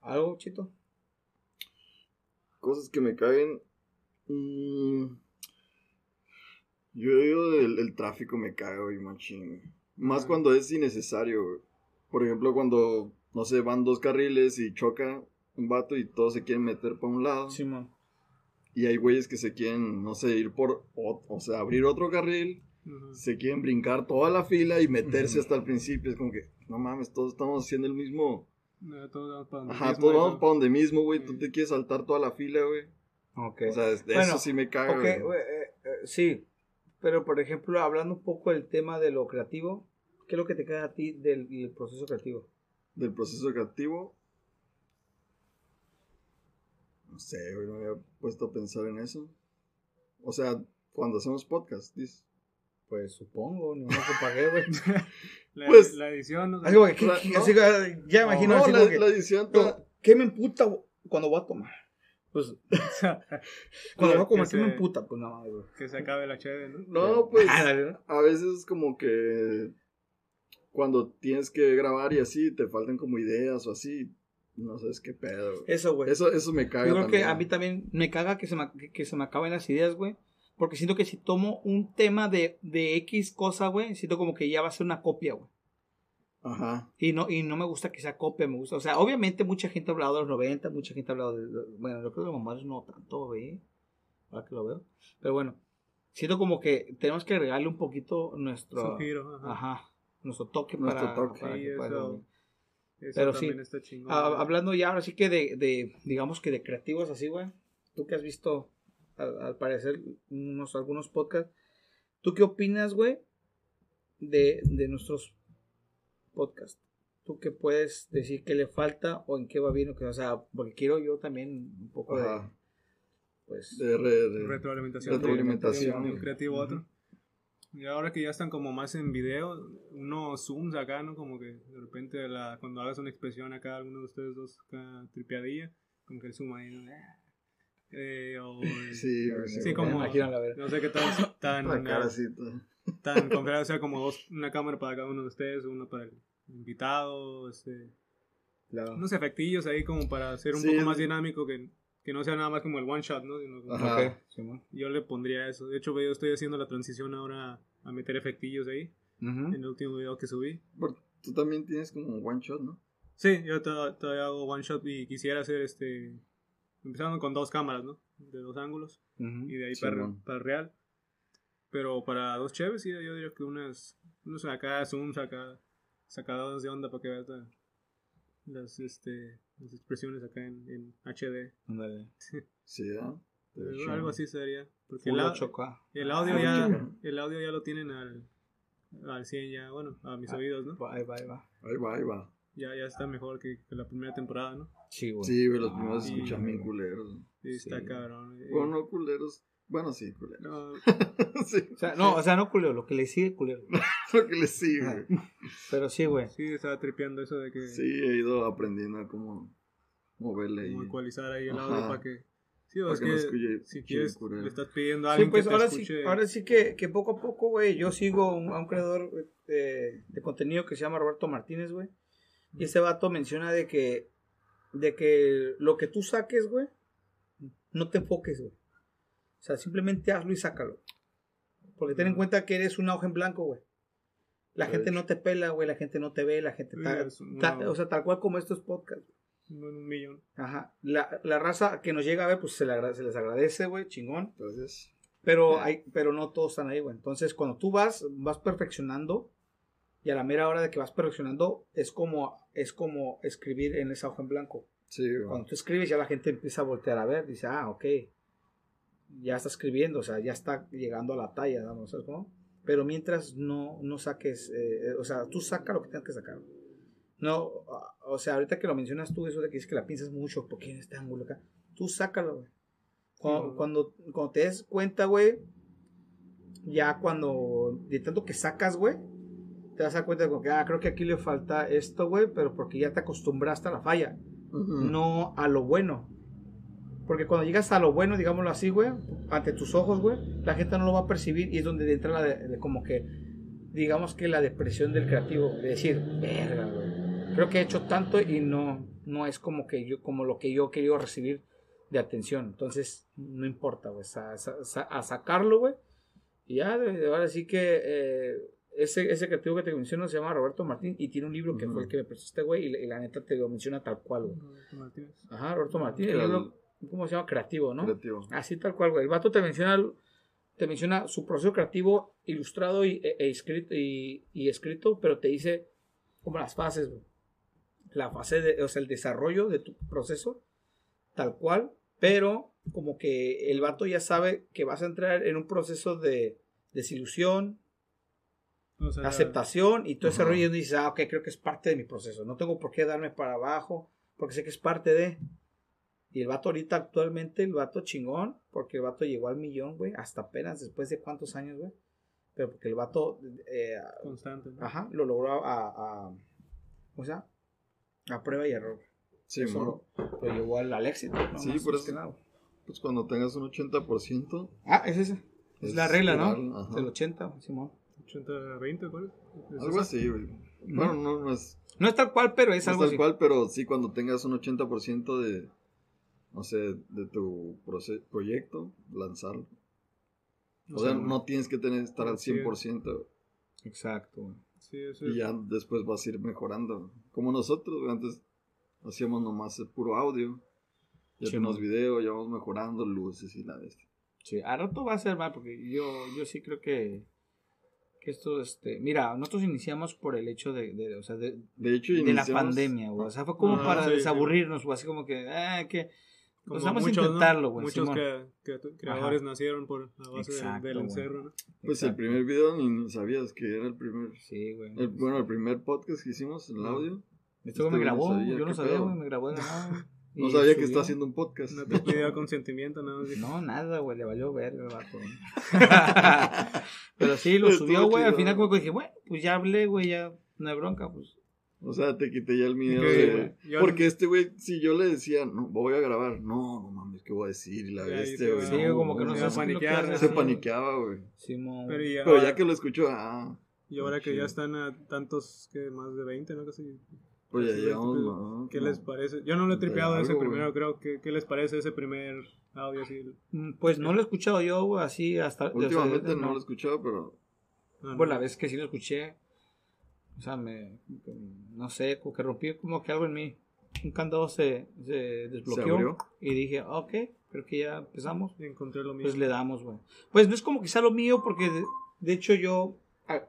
¿Algo, chito? Cosas que me caguen. mm, Yo digo el, el tráfico me cago, güey, machín. Más cuando es innecesario, güey. Por ejemplo, cuando, no sé, van dos carriles y choca un vato y todos se quieren meter para un lado. Simón. Y hay güeyes que se quieren, no sé, ir por, o, o sea, abrir otro carril. Se quieren brincar toda la fila y meterse hasta el principio. Es como que, no mames, todos estamos haciendo el mismo. No, todos vamos para donde Ajá, mismo, todos vamos para donde mismo, güey. Tú te quieres saltar toda la fila, güey. Ok. O sea, Bueno, eso sí me caga, Ok, güey. eh, eh, sí, pero por ejemplo, hablando un poco del tema de lo creativo, ¿qué es lo que te queda a ti del, del proceso creativo? Del proceso creativo. No sé, güey, no me había puesto a pensar en eso. O sea, cuando hacemos podcast, dices. Pues supongo, no me pagué, güey. La, Pues- la edición, no sé. Así como que, ¿qué- La- qué- no. así que, ya imagino no, así la, como que, la edición no, está- ¿qué me emputa cuando voy a tomar? Pues, cuando voy a comer, que ¿qué me emputa? Pues nada, güey. Que se acabe la cheve, ¿no? No, pues. ¿no? A veces como que cuando tienes que grabar y así, te faltan como ideas o así, no sabes qué pedo. güey. Eso, güey. Eso, eso me caga Yo creo que también. a mí también me caga que se me, que- que se me acaben las ideas, güey. Porque siento que si tomo un tema de, de X cosa, güey, siento como que ya va a ser una copia, güey. Ajá. Y no, y no me gusta que sea copia, me gusta. O sea, obviamente mucha gente ha hablado de los 90, mucha gente ha hablado de. de- bueno, yo creo que los mamadores no tanto, güey. Ahora que lo veo. Pero bueno, siento como que tenemos que agregarle un poquito nuestro. Su giro, ajá. Ajá. Nuestro toque Nuestro para. toque. para Sí, que pueda- eso- Eso Pero sí. está chingón. Hablando ya ahora sí que de, de, digamos que de creativos así, güey. Tú que has visto, al, al parecer, unos, algunos podcasts. ¿Tú qué opinas, güey, de, de nuestros podcasts? ¿Tú qué puedes decir que le falta o en qué va bien? O, que, o sea, porque quiero yo también un poco de, Ajá. pues... De re- de- retroalimentación, Retroalimentación. de un creativo a otro. Y ahora que ya están como más en video, unos zooms acá, ¿no? Como que de repente la, cuando hagas una expresión acá, alguno de ustedes dos acá tripeadilla, como que el zoom ahí, ¿no? Eh, o, Sí, Sí, sí, como- Imagínalo, a ver. no sé qué tan, tan, La tan confiado, o sea, como dos, una cámara para cada uno de ustedes, uno para el invitado, este, Claro. unos efectillos ahí como para hacer un Sí, poco más dinámico, que, que no sea nada más como el one shot, ¿no? Sino como- Ajá. Ok, Simón. Yo le pondría eso. De hecho, yo estoy haciendo la transición ahora a meter efectillos ahí, Ujú. en el último video que subí. Pero Tú también tienes como un one shot, ¿no? Sí, yo to- todavía hago one shot y quisiera hacer este, empezando con dos cámaras, ¿no? De dos ángulos y de ahí Sí, para, para real. Pero para dos cheves, sí, yo diría que unas, unos acá, zooms acá, sacados de onda para que veas la- las, este, las expresiones acá en, en HD. Ándale. Sí, ¿ah? De hecho. Algo así sería. Porque el, Full au- 8K. el audio Ah, ya, el audio ya lo tienen al, al 100 ya, bueno, a mis Ah. oídos, ¿no? Ahí va, ahí va. Ahí va, ahí va. Ya, ya está mejor que, que la primera temporada, ¿no? Sí, güey. Sí, güey, los primeros se sí, escuchan bien culeros. Sí, está Sí. cabrón. Eh, Bueno, no culeros. Bueno, sí, culeros. no, sí, O sea, no, o sea, no culero, lo que le sigue culero. lo que les sigue. Pero sí, güey. sí, estaba tripeando eso de que Sí, he ido aprendiendo a cómo moverle ahí. como ecualizar ahí el audio para que... Sí, o es que no que escuche si quieres, culero. le estás pidiendo a Sí, alguien pues que te ahora escuche... sí, ahora sí que, que poco a poco, güey, yo sigo un- a un creador eh, de contenido que se llama Roberto Martínez, güey. Y ese vato menciona de que, de que lo que tú saques, güey, no te enfoques, güey. O sea, simplemente hazlo y sácalo. Porque ten en cuenta que eres una hoja en blanco, güey. La De gente hecho. no te pela, güey, la gente no te ve, la gente... Ta- ta- o sea, tal cual como estos podcasts. No en un millón. Ajá. La, la raza que nos llega a ver, pues se, le se les agradece, güey, chingón. Entonces, Pero, hay, pero no todos están ahí, güey. Entonces, cuando tú vas, vas perfeccionando. Y a la mera hora de que vas perfeccionando, es como, es como escribir en esa hoja en blanco. sí, güey. Cuando tú escribes, ya la gente empieza a voltear a ver. Dice, ah, ok. Ya está escribiendo, o sea, ya está llegando a la talla, ¿no? ¿Sabes cómo? Pero mientras no, no saques, eh, o sea, tú saca lo que tengas que sacar. No, o sea, ahorita que lo mencionas tú, eso de que dices que la piensas mucho, porque en este ángulo acá, tú sácalo, güey. Cuando, Sí. cuando, cuando te des cuenta, güey, ya cuando, de tanto que sacas, güey, te dar cuenta de como que, ah, creo que aquí le falta esto, güey, pero porque ya te acostumbraste a la falla no a lo bueno. Porque cuando llegas a lo bueno, digámoslo así, güey, ante tus ojos, güey, la gente no lo va a percibir y es donde entra la de, de como que, digamos que la depresión del creativo, de decir, verga, güey, creo que he hecho tanto y no, no es como que yo, como lo que yo querido recibir de atención. Entonces, no importa, güey, a sacarlo, güey, Y ya, ahora sí que eh, ese, ese creativo que te menciono se llama Roberto Martín y tiene un libro que fue el que me prestó este güey y, la- y la neta te lo menciona tal cual, güey. Martínez. Ajá, Roberto Martín, el Creal- libro, ¿cómo se llama? Creativo, ¿no? Creativo. Así tal cual, güey. El vato te menciona, te menciona su proceso creativo ilustrado y, e, e escrito, y, y escrito, pero te dice como las fases, güey. La fase, de, o sea, el desarrollo de tu proceso, tal cual, pero como que el vato ya sabe que vas a entrar en un proceso de desilusión, O sea, aceptación y todo ese Ajá. rollo y dices, ah, ok, creo que es parte de mi proceso. No tengo por qué darme para abajo porque sé que es parte de. Y el vato ahorita actualmente, el vato chingón, porque el vato llegó al millón, güey, hasta apenas después de cuántos años, güey. Pero porque el vato, eh, Constante. ¿no? ajá, lo logró a, a, ¿cómo se llama? A prueba y error. Sí, Eso lo, lo llevó al, al éxito. ¿no? Sí, Más- por eso- que nada. Pues cuando tengas un 80%, Ah, es esa. Es, Es la regla, ¿no? ajá. Del 80, Simón. 80-20, ¿cuál es? algo así, güey. Bueno, no, no es, No es tal cual, pero es no es algo tal así. cual, pero sí cuando tengas un 80% de, no sé, de tu proyecto, lanzarlo. O sea, no tienes que tener, estar al Sí. 100%. Exacto, güey. Sí, eso Y es- ya después vas a ir mejorando. Como nosotros, güey, antes hacíamos nomás el puro audio. Ya Sí, tenemos mo. video, ya vamos mejorando luces y la bestia. Sí, a rato va a ser mal, porque yo, yo sí creo que esto, este, mira, nosotros iniciamos por el hecho de, de, o sea, de, De hecho, de la pandemia, güey. O sea, fue como Ah, para sí, desaburrirnos, güey, así como que, ah, que, pues vamos muchos, a ¿no? intentarlo, güey. Muchos crea- crea- creadores nacieron por la base del- Exacto, del güey. encerro, ¿no? Pues el Exacto. primer video ni, ni sabías que era el primer. Sí, güey. el- bueno, el primer podcast que hicimos, el No. audio. Este güey me este no grabó, sabía yo no sabía, güey, me grabó de nada, No sabía que estaba haciendo un podcast. No te pidió consentimiento, ¿no? Así. No, nada, güey, le valió ver el vato. Pero sí, lo subió, güey. Al final, como que dije, bueno, pues ya hablé, güey, ya no hay bronca, pues. O sea, te quité ya el miedo de... yo- Porque este güey, si yo le decía, no, voy a grabar. No, no mames, ¿qué voy a decir? Y la bestia, sí, güey. Sí, como que no se sabes va a qué es lo que paniquear, haces, Se sí. paniqueaba, güey. Simón. Pero ya, Pero ya que lo escuchó, ah, Y ahora que Chido. ya están a tantos, que más de 20, ¿no? Casi. Pues ya casi llevamos... 20, no, ¿Qué les parece? Yo no lo he de tripeado ese algo, güey. primero, creo. ¿Qué, ¿Qué les parece ese primer audio así? Mm, Pues no lo he escuchado yo, güey, así hasta. o sea, Últimamente no. no lo he escuchado, pero... Ah, Bueno, no. la vez que sí lo escuché, o sea, me. No sé, como que rompí como que algo en mí. Un candado se, se desbloqueó. abrió. y dije, ok, creo que ya empezamos. Encontré lo mío. Pues le damos, güey. Pues no es como que sea lo mío, porque de, de hecho yo,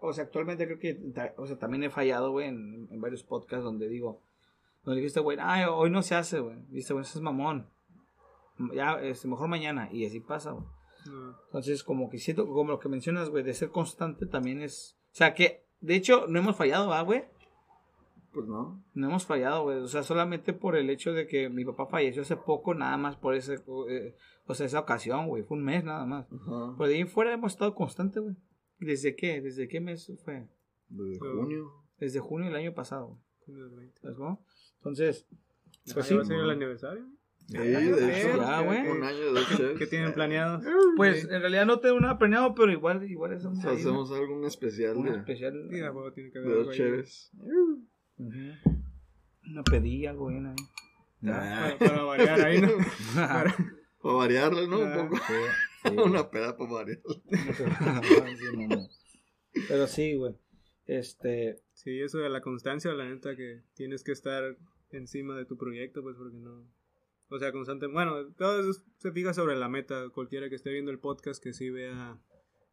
o sea, actualmente creo que, o sea, también he fallado, güey, en, en varios podcasts donde digo, donde dijiste, güey, ay, hoy no se hace, güey. Dice, güey, eso es mamón. Ya, este, mejor mañana. Y así pasa, güey. No. Entonces, como que siento, como lo que mencionas, güey, de ser constante también es, o sea, que, de hecho, no hemos fallado, ¿va, güey? Pues no. No hemos fallado, güey. O sea, solamente por el hecho de que mi papá falleció hace poco, nada más por ese, eh, o sea, esa ocasión, güey. Fue un mes nada más. Por de ahí fuera hemos estado constante, güey. ¿Desde qué? ¿Desde qué mes fue? Desde junio. Desde junio del año pasado, güey. Con el 20. ¿Sabes cómo? Entonces, Ah, pues ¿ya sí. va a ser el aniversario? Sí, de hecho. Ya, güey. Un año de dos cheves. ¿Qué tienen planeado? Pues en realidad no tengo nada planeado, pero igual, igual es un, O sea, hacemos algo un especial un de, especial. Huevo tiene que de haber algo dos. Ujú. Una pedilla, algo bien ahí. Ah. Para, para variar ahí, ¿no? Para variarle, ¿no? Ah. Un poco. Sí. Una peda para variar. Sí, no, no. Pero sí, güey. Este, Sí, eso de la constancia, la neta que tienes que estar encima de tu proyecto, pues porque no... O sea, constante... Bueno, todo eso se fija sobre la meta. Cualquiera que esté viendo el podcast que sí vea...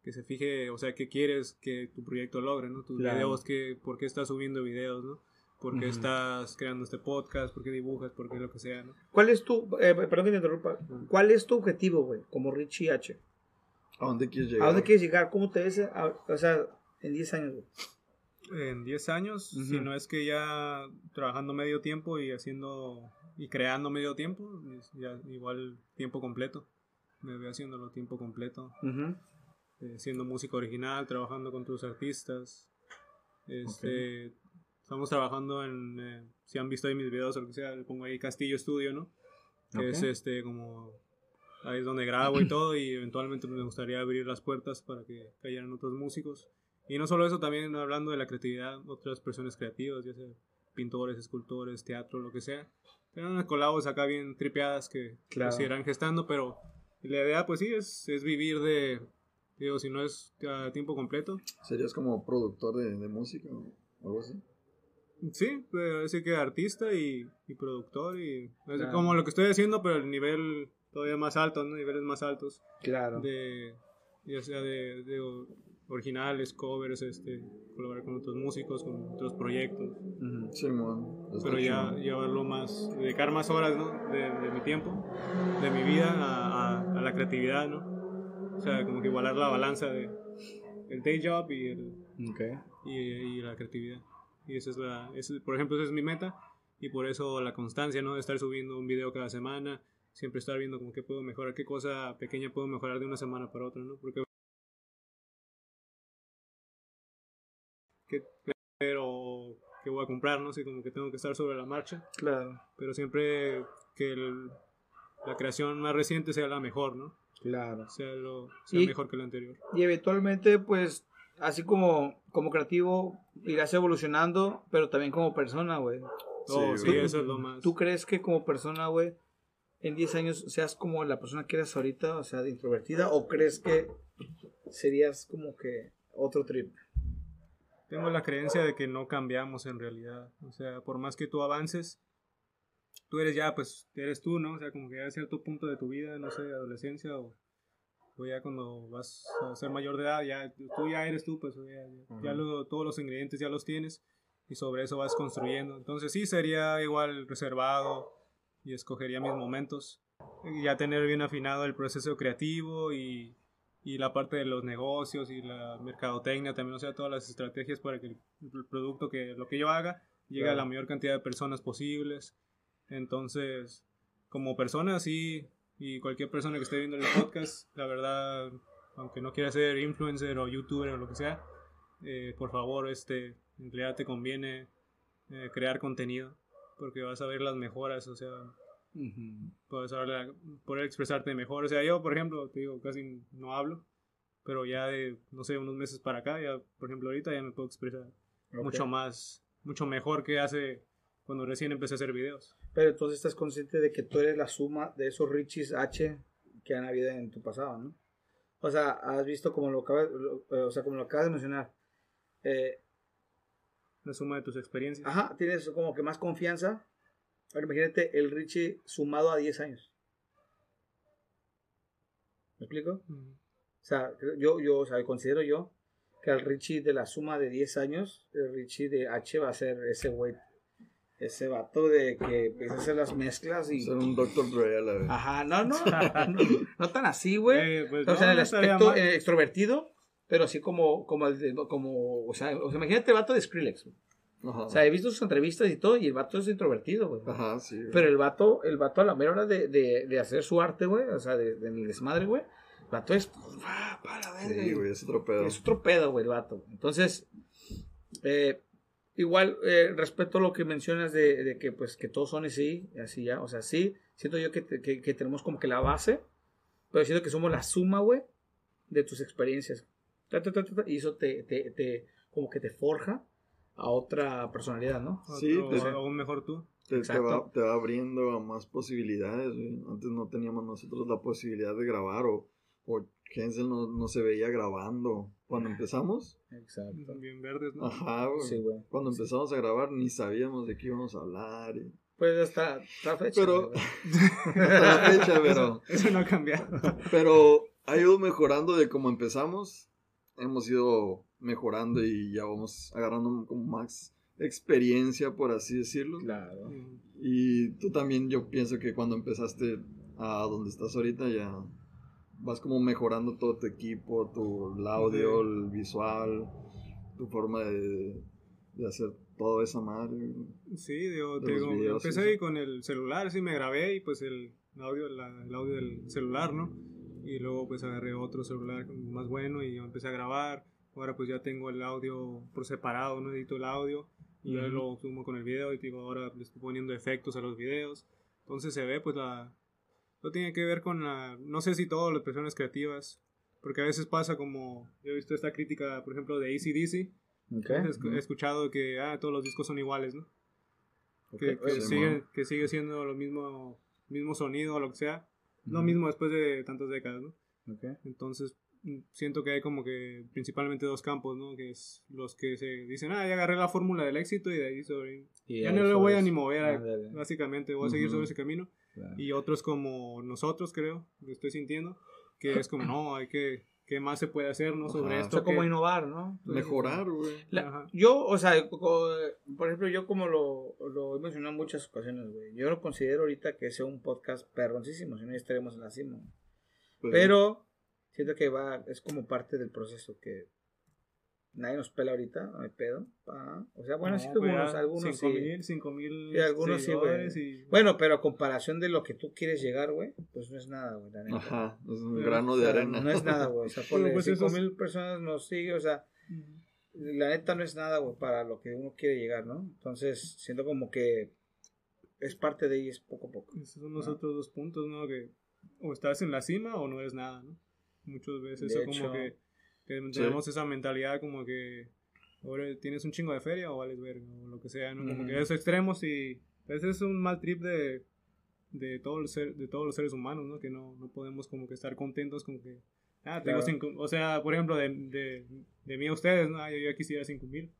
Que se fije, o sea, qué quieres que tu proyecto logre, ¿no? Tus Claro. videos, que, por qué estás subiendo videos, ¿no? ¿Por qué Ujú. estás creando este podcast? ¿Por qué dibujas? ¿Por qué lo que sea, ¿no? ¿cuál es tu, eh, perdón que te interrumpa, cuál es tu objetivo, güey, como Richie H? ¿A dónde quieres llegar? ¿A dónde quieres llegar? ¿Cómo te ves, a- o sea, en 10 años, güey? En 10 años, si no es que ya trabajando medio tiempo y haciendo y creando medio tiempo, ya igual tiempo completo. Me veo haciéndolo tiempo completo, eh, siendo música original, trabajando con tus artistas. Este, Estamos trabajando en, eh, si han visto ahí mis videos o lo que sea, le pongo ahí Castillo Studio, ¿no? Que Ok. es este como, ahí es donde grabo y todo y eventualmente me gustaría abrir las puertas para que cayeran otros músicos. Y no solo eso, también hablando de la creatividad, otras personas creativas, ya sea pintores, escultores, teatro, lo que sea. Tienen unas colabos acá bien tripeadas que, que Claro. se irán gestando, pero la idea pues sí es, es vivir de, Digo, si no es a tiempo completo. ¿Serías como productor de, de música o algo así? Sí, pero así que artista y, y productor y Claro. como lo que estoy haciendo, pero el nivel todavía más alto, ¿no? Niveles más altos Claro. de ya sea de, de originales, covers, este, colaborar con otros músicos, con otros proyectos, Ujú. Sí, man. Pero ya llevarlo más, dedicar más horas, ¿no? De, de mi tiempo, de mi vida a, a- a la creatividad, ¿no? O sea, como que igualar la balanza de el day job y el, y, y la creatividad. Y esa es la, ese- por ejemplo, esa es mi meta y por eso la constancia, ¿no? De estar subiendo un video cada semana, siempre estar viendo como qué puedo mejorar, qué cosa pequeña puedo mejorar de una semana para otra, ¿no? Porque que, pero que voy a comprar, ¿no? Así como que tengo que estar sobre la marcha, Claro. pero siempre que el- la creación más reciente sea la mejor, ¿no? Claro. Sea, lo, sea Y- mejor que la anterior. Y eventualmente, pues, así como, como creativo, irás evolucionando, pero también como persona, güey. Oh, sí, güey. eso es lo más. ¿Tú crees que como persona, güey, en 10 años seas como la persona que eres ahorita, o sea, de introvertida, o crees que serías como que otro trip? Tengo la creencia de que no cambiamos en realidad. O sea, por más que tú avances, tú eres ya, pues, eres tú, ¿no? O sea, como que ya a cierto punto de tu vida, no sé, adolescencia o, o ya cuando vas a ser mayor de edad, ya tú ya eres tú, pues, ya, ya- ya lo- todos los ingredientes ya los tienes y sobre eso vas construyendo. Entonces sí, sería igual reservado y escogería mis momentos. Y ya tener bien afinado el proceso creativo y, y la parte de los negocios y la mercadotecnia también, o sea, todas las estrategias para que el, el producto que lo que yo haga llegue a la mayor cantidad de personas posibles. Entonces, como persona, sí, y cualquier persona que esté viendo el podcast, la verdad, aunque no quiera ser influencer o youtuber o lo que sea, eh, por favor, este, en realidad te conviene eh, crear contenido, porque vas a ver las mejoras, o sea, puedes hablar, poder expresarte mejor. O sea, yo, por ejemplo, te digo, casi no hablo, pero ya de, no sé, unos meses para acá, ya, por ejemplo, ahorita ya me puedo expresar mucho más, mucho mejor que hace cuando recién empecé a hacer videos. Pero entonces estás consciente de que tú eres la suma de esos Richies H que han habido en tu pasado, ¿no? O sea, has visto como lo acabas, eh, o sea, como lo acabas de mencionar. Eh, La suma de tus experiencias. ajá, tienes como que más confianza. Ahora imagínate el Richie sumado a 10 años. ¿Me explico? O sea, yo, yo, o sea, considero yo que al Richie de la suma de 10 años, el Richie de H va a ser ese güey, ese vato de que empieza a hacer las mezclas y... Ser un Dr. Dre a la vez. Ajá, no, no, no, no tan así, güey. Eh, pues, o sea, no, en el aspecto eh, extrovertido, pero así como, como, el de- como, o sea, o sea, imagínate el vato de Skrillex. güey. Ajá. O sea, he visto sus entrevistas y todo, y el vato es introvertido, güey. Ajá, sí. güey. Pero el vato, el vato a la mera hora de, de, de hacer su arte, güey, o sea, de, de mi desmadre, güey, el vato es, ah, para Sí, güey, es otro pedo. es otro pedo, güey, el vato. Entonces, eh, igual, eh, respeto lo que mencionas de, de que, pues, que todos son así, así ya. O sea, sí, siento yo que, te- que, que tenemos como que la base, pero siento que somos la suma, güey, de tus experiencias. Ta, ta, ta, ta, ta, y eso te, te, te, como que te forja a otra personalidad, ¿no? Sí, o, pues, aún mejor tú. Te, te va, te va abriendo a más posibilidades, güey. Antes no teníamos nosotros la posibilidad de grabar o, o Hensel no, no se veía grabando. Cuando empezamos, Exacto. Bien verdes, ¿no? ajá, güey. Sí, güey. Cuando empezamos a grabar ni sabíamos de qué íbamos a hablar. y- Pues hasta la fecha. Pero-. Hasta la fecha, pero, Eso no ha cambiado. pero ha ido mejorando de cómo empezamos. Hemos ido mejorando y ya vamos agarrando como más experiencia, por así decirlo. Claro. Ujú. Y tú también, yo pienso que cuando empezaste a donde estás ahorita ya vas como mejorando todo tu equipo, tu el audio, Ujú. el visual, tu forma de, de hacer todo esa madre. Sí, digo, te digo, videos, empecé sí, sí. con el celular, sí me grabé y pues el audio, la- el audio del celular, ¿no? Y luego pues agarré otro celular más bueno y yo empecé a grabar. Ahora pues ya tengo el audio por separado, no edito el audio y ya Ujú. lo sumo con el video y digo, ahora le estoy poniendo efectos a los videos. Entonces se ve pues la... No tiene que ver con la... No sé si todas las personas creativas, porque a veces pasa como... Yo he visto esta crítica, por ejemplo, de ACDC. Ok. He esc- he escuchado que ah, todos los discos son iguales, ¿no? que, sigue, que sigue siendo lo mismo, mismo sonido o lo que sea. Lo mismo después de tantas décadas, ¿no? Entonces, mm, siento que hay como que principalmente dos campos, ¿no? Que es los que se dicen, ah, ya agarré la fórmula del éxito y de ahí sobre... Y ya no le voy a ni mover, a- Ándale. básicamente, voy a seguir sobre ese camino. Claro. Y otros como nosotros, creo, lo estoy sintiendo, que es como, no, hay que, ¿qué más se puede hacer, no? Sobre Ajá. O esto. sea, como que- innovar, ¿no? Mejorar, güey. Yo, o sea, por ejemplo, yo como lo, lo he mencionado en muchas ocasiones, güey. Yo no considero ahorita que sea un podcast perroncísimo, si no ya estaremos en la cima. Pues, Pero siento que va, es como parte del proceso que nadie nos pela ahorita, no hay pedo. Ah, o sea, bueno, No, sí pues algunos, algunos cinco sí. mil, cinco mil Sí, algunos sí, güey. y- Bueno, pero a comparación de lo que tú quieres llegar, güey, pues no es nada, güey, la neta. Ajá, es un Pero, grano de arena. No es nada, güey. O sea, ponle pues cinco es- mil personas nos siguen, o sea, la neta no es nada, güey, para lo que uno quiere llegar, ¿no? Entonces, siento como que es parte de ahí, es poco a poco. Esos son los otros dos puntos, ¿no? Que o estás en la cima o no eres nada, ¿no? Muchas veces De eso hecho. como que, que tenemos esa mentalidad como que ahora tienes un chingo de feria o vales verga o lo que sea, ¿no? Como que esos extremos y ese es un mal trip de, de, todo el ser, de todos los seres humanos, ¿no? Que no, no podemos como que estar contentos con que, ah, tengo Claro. cinco, o sea, por ejemplo, de, de, de mí a ustedes, ¿no? Ah, yo ya quisiera cinco mil.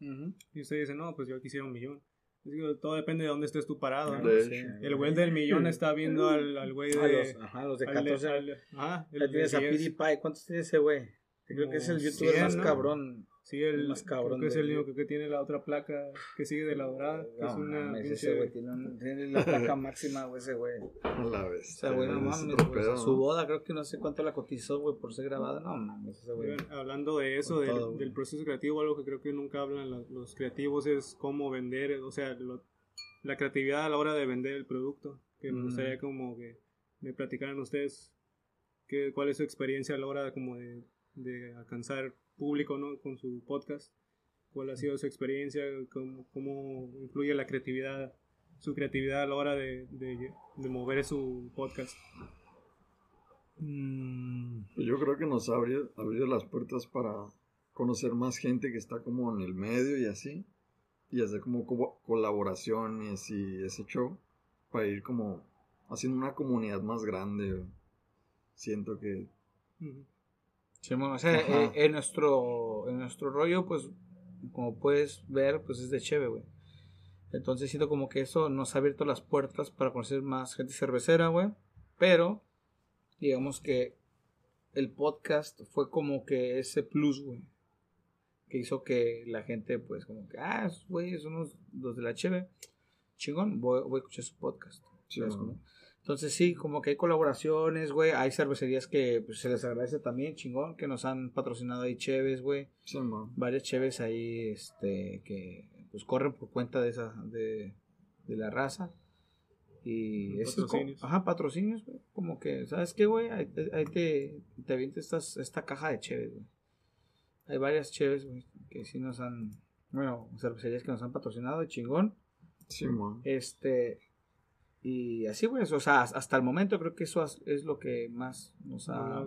Y ustedes dicen, no, pues yo quisiera un millón. Digo, todo depende de dónde estés tú parado, ¿no? De Sí. hecho. El güey del millón está viendo al, al güey A de. los, ajá, los de al de- 14. al- ajá, el de tienes a 10. PewDiePie. ¿Cuántos tiene ese güey? Yo creo que es el youtuber 100, más ¿no? cabrón. Sí, el más cabrón creo que es el único que tiene la otra placa que sigue de la dorada. que No, es una mames, ese güey tiene, un- tiene la placa máxima, güey, ese güey. La vez. O sea, güey, no Es mames, güey, Su boda creo que no sé cuánto la cotizó, güey, por ser grabada. No mames, ese güey. Hablando de eso, del, todo, güey. del proceso creativo, algo que creo que nunca hablan la- los creativos es cómo vender, o sea, lo- la creatividad a la hora de vender el producto. Que me gustaría como que me platicaran ustedes qué, cuál es su experiencia a la hora como de, de alcanzar público ¿no? con su podcast. ¿Cuál ha sido su experiencia? ¿Cómo, cómo influye la creatividad, su creatividad a la hora de, de, de mover su podcast? Mm, Yo creo que nos ha abri- abrido las puertas para conocer más gente que está como en el medio y así. Y hacer como co- colaboraciones y ese show. Para ir como haciendo una comunidad más grande. Siento que... Sí, bueno, o sea, eh, en nuestro, en nuestro rollo, pues, como puedes ver, pues es de chévere, güey. Entonces siento como que eso nos ha abierto las puertas para conocer más gente cervecera, güey. Pero, digamos que el podcast fue como que ese plus, güey. Que hizo que la gente, pues, como que, ah, güeyes son los, los de la cheve. Chingón, voy, voy a escuchar su podcast. Sí. Entonces sí, como que hay colaboraciones, güey. Hay cervecerías que pues, se les agradece también, chingón, que nos han patrocinado ahí cheves, güey. Sí. Varias cheves ahí, este, que pues corren por cuenta de esa, de, de la raza. Y es Patrocinios. ajá, patrocinios, güey. Como que, ¿sabes qué, güey? Ahí, te- ahí te, te avienta estas, esta caja de cheves, güey. Hay varias cheves, güey, que sí nos han, bueno, cervecerías que nos han patrocinado, chingón. Sí, man. Este, y así, güey, o sea, hasta el momento creo que eso es- lo que más nos ha,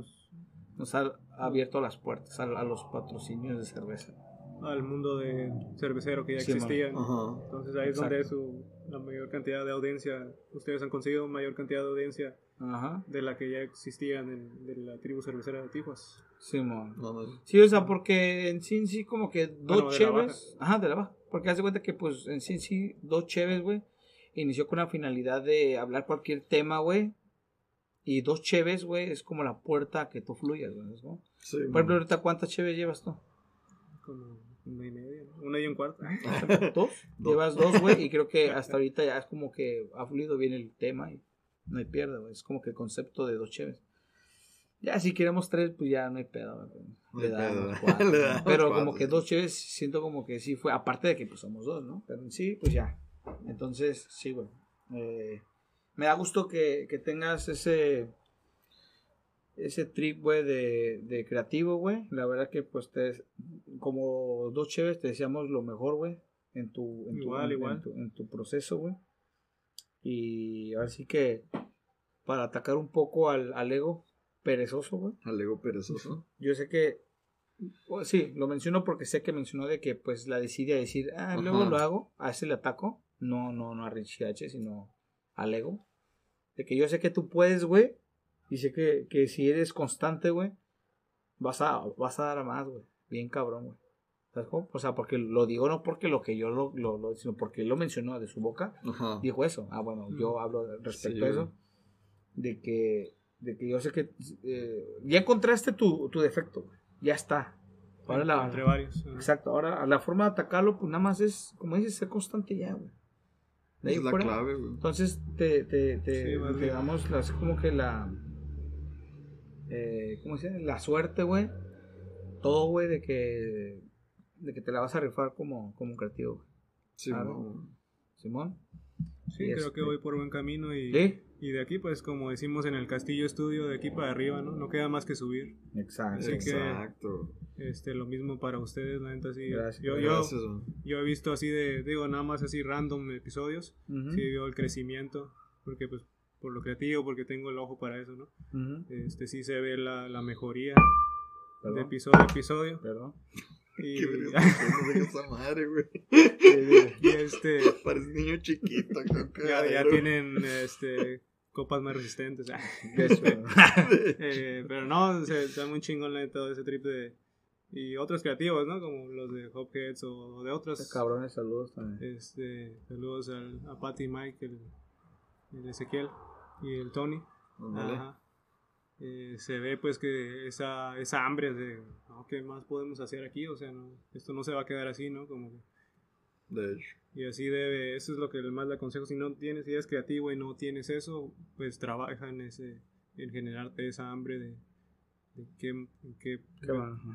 nos ha abierto las puertas a, a los patrocinios de cerveza. al mundo de cervecero que ya Sí, existía. Ajá. Entonces ahí es donde su, la mayor cantidad de audiencia, ustedes han conseguido mayor cantidad de audiencia Ajá, de la que ya existía en, de la tribu cervecera de Tijuas. Simón. Sí, o sea, porque en sí sí como que dos Bueno, cheves, ajá, de la baja, porque haz de cuenta que pues en sí sí dos cheves, güey, inició con la finalidad de hablar cualquier tema, güey, y dos cheves, güey, es como la puerta a que tú fluyas, güey, ¿no? sí, Por ejemplo, ahorita cuántas cheves llevas tú? Como una y media, ¿no? una y un cuarto. ¿Dos? Dos. Llevas dos, güey, y creo que hasta ahorita ya es como que ha fluido bien el tema y no hay pierde, güey. Es como que el concepto de dos cheves. Ya si queremos tres, pues ya no hay pedo, güey. No Le hay damos pedo. cuatro, Pero cuatro, como que dos cheves siento como que sí fue, aparte de que pues somos dos, ¿no? Pero en sí, pues ya. Entonces, sí, güey. Eh, me da gusto que, que tengas ese ese trip, güey, de, de creativo, güey. La verdad que, pues, te, como dos cheves, te deseamos lo mejor, güey, en tu, en tu, Igual, en- igual. en tu, en tu proceso, güey. Y ahora sí que, para atacar un poco al, al ego perezoso, güey. Al ego perezoso. Yo sé que, sí, lo menciono porque sé que mencionó de que, pues, la decide a decir, ah, luego Ajá. lo hago, a ese le ataco. No, no, no a Richie H, sino al ego. De que yo sé que tú puedes, güey. Y sé que, que si eres constante, güey, vas a, vas a dar más, güey. Bien cabrón, güey. ¿Sabes cómo? O sea, porque lo digo no porque lo que yo lo, lo, lo- sino porque él lo mencionó de su boca. Ajá. Dijo eso. Ah, bueno, yo hablo respecto Sí, a eso. De que, de que yo sé que eh, ya encontraste tu, tu defecto, güey. Ya está. Ahora la, Entre varios. Exacto, ahora la forma de atacarlo, pues nada más es, como dices, ser constante ya, güey. De ahí Esa es la fuera, clave, güey. Entonces, te, te, te, Sí, te damos las- como que la, eh, ¿cómo se dice? La suerte, güey. Todo, güey, de que, de que te la vas a rifar como, como creativo, güey. No. Simón. Sí, Y creo este- que voy por buen camino y, Sí. y de aquí, pues como decimos en el Castillo Estudio, de aquí para arriba, ¿no? No queda más que subir. Exacto. Así que- Exacto. Este, lo mismo para ustedes, la neta, sí. Gracias. Yo, yo, Gracias, güey. yo he visto así de, digo, nada más así random episodios, Ujú, sí veo el crecimiento, porque pues por lo creativo, porque tengo el ojo para eso, ¿no? ujú. Este, sí se ve la, la mejoría de Perdón. episodio a episodio. Perdón. Y, Qué no sé esa madre, güey. y, este, Parece niño chiquito, ya, ya tienen este, copas más resistentes. Eso. Eh, pero no, se está muy chingón la todo ese trip de... Y otros creativos, ¿no? Como los de Hopheads o de otros. Cabrones, saludos también. Este, saludos al, a Patty y Mike, el, el Ezequiel y el Tony. Ajá. Eh, se ve pues que esa, esa hambre de, ¿no? ¿qué más podemos hacer aquí? O sea, no, esto no se va a quedar así, ¿no? Como que- De hecho. y así debe, eso es lo que más le aconsejo. Si no tienes, si eres creativo y no tienes eso, pues trabaja en ese, en generarte esa hambre de, de qué, qué, Qué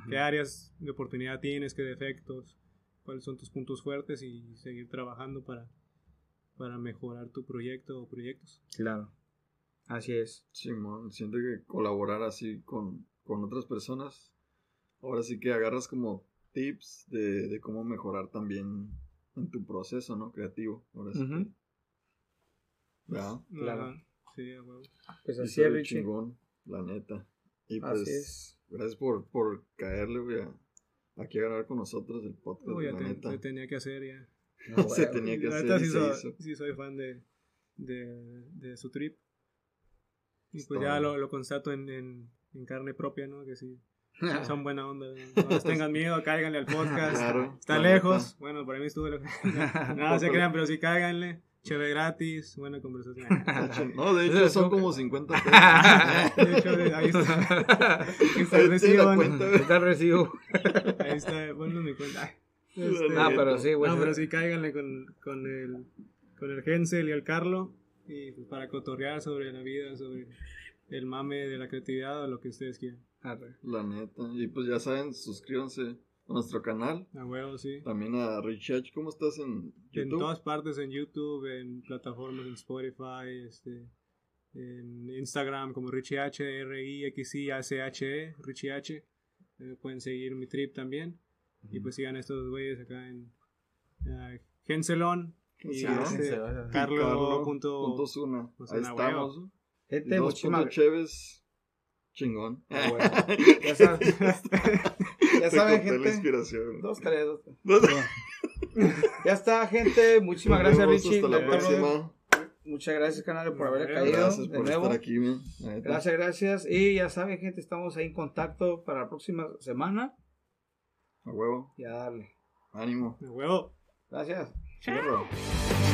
qué áreas de oportunidad tienes, qué defectos, cuáles son tus puntos fuertes y seguir trabajando para, para mejorar tu proyecto o proyectos. Claro. Así es. Simón, siento que colaborar así con, con otras personas, ahora sí que agarras como tips de, de cómo mejorar también en tu proceso, ¿no? Creativo. Ahora sí Ujú. que- ¿Verdad? Claro. Sí, a huevo. Pues así es, Richie. chingón, la neta. Y pues, Así es. gracias por, por caerle, güey, a- aquí a grabar con nosotros el podcast, Uy, ya la te- neta. se tenía que hacer ya. No, se tenía que La hacer neta sí, se soy, hizo. sí soy fan de, de, de su trip. Y Es pues ya lo, lo constato en, en, en carne propia, ¿no? Que sí, son buena onda. ¿no? No les tengan miedo, cáiganle al podcast. Claro, Está la lejos. neta. Bueno, para mí estuvo lejos. no, se crean, pero sí cáiganle. Chévere gratis, buena conversación. No, de hecho son como 50 pesos. De hecho, ahí está. Ahí está el Ahí recibo, ¿no? güey. Está el recibo. Ahí está, ponlo en mi cuenta. Este, Ah, neta. pero sí, güey. no, pero sí cáiganle con, con el con el Hensel y el Carlo y pues, para cotorrear sobre la vida, sobre el mame de la creatividad o lo que ustedes quieran. Arre. La neta. Y pues ya saben, suscríbanse a nuestro canal. A huevo, sí. También a Rich H. ¿Cómo estás en En YouTube? todas partes, en YouTube, en plataformas, en Spotify, este, en Instagram como Richie H, R I X I A C H E, Richie H. Eh, pueden seguir mi trip también. Y pues sigan estos güeyes acá en uh, y Henselon. este, Henselon. Carlo Carlo punto- punto Zuna. pues, Ahí estamos. Gente, dos muchísimas puntos Chévez. Chingón. Ah, bueno. Ya saben, ya Te saben, corté la gente. inspiración. Dos, tres, dos. tres. Ya está, gente. Muchísimas gracias, Richie. Hasta la Neta, brother. próxima. Muchas gracias, canal, por haber Gracias caído Gracias de por nuevo. estar aquí, man. Gracias, gracias. Y ya saben, gente, estamos ahí en contacto para la próxima semana. A huevo. Y a darle. Ánimo. A huevo. Gracias. Ciao.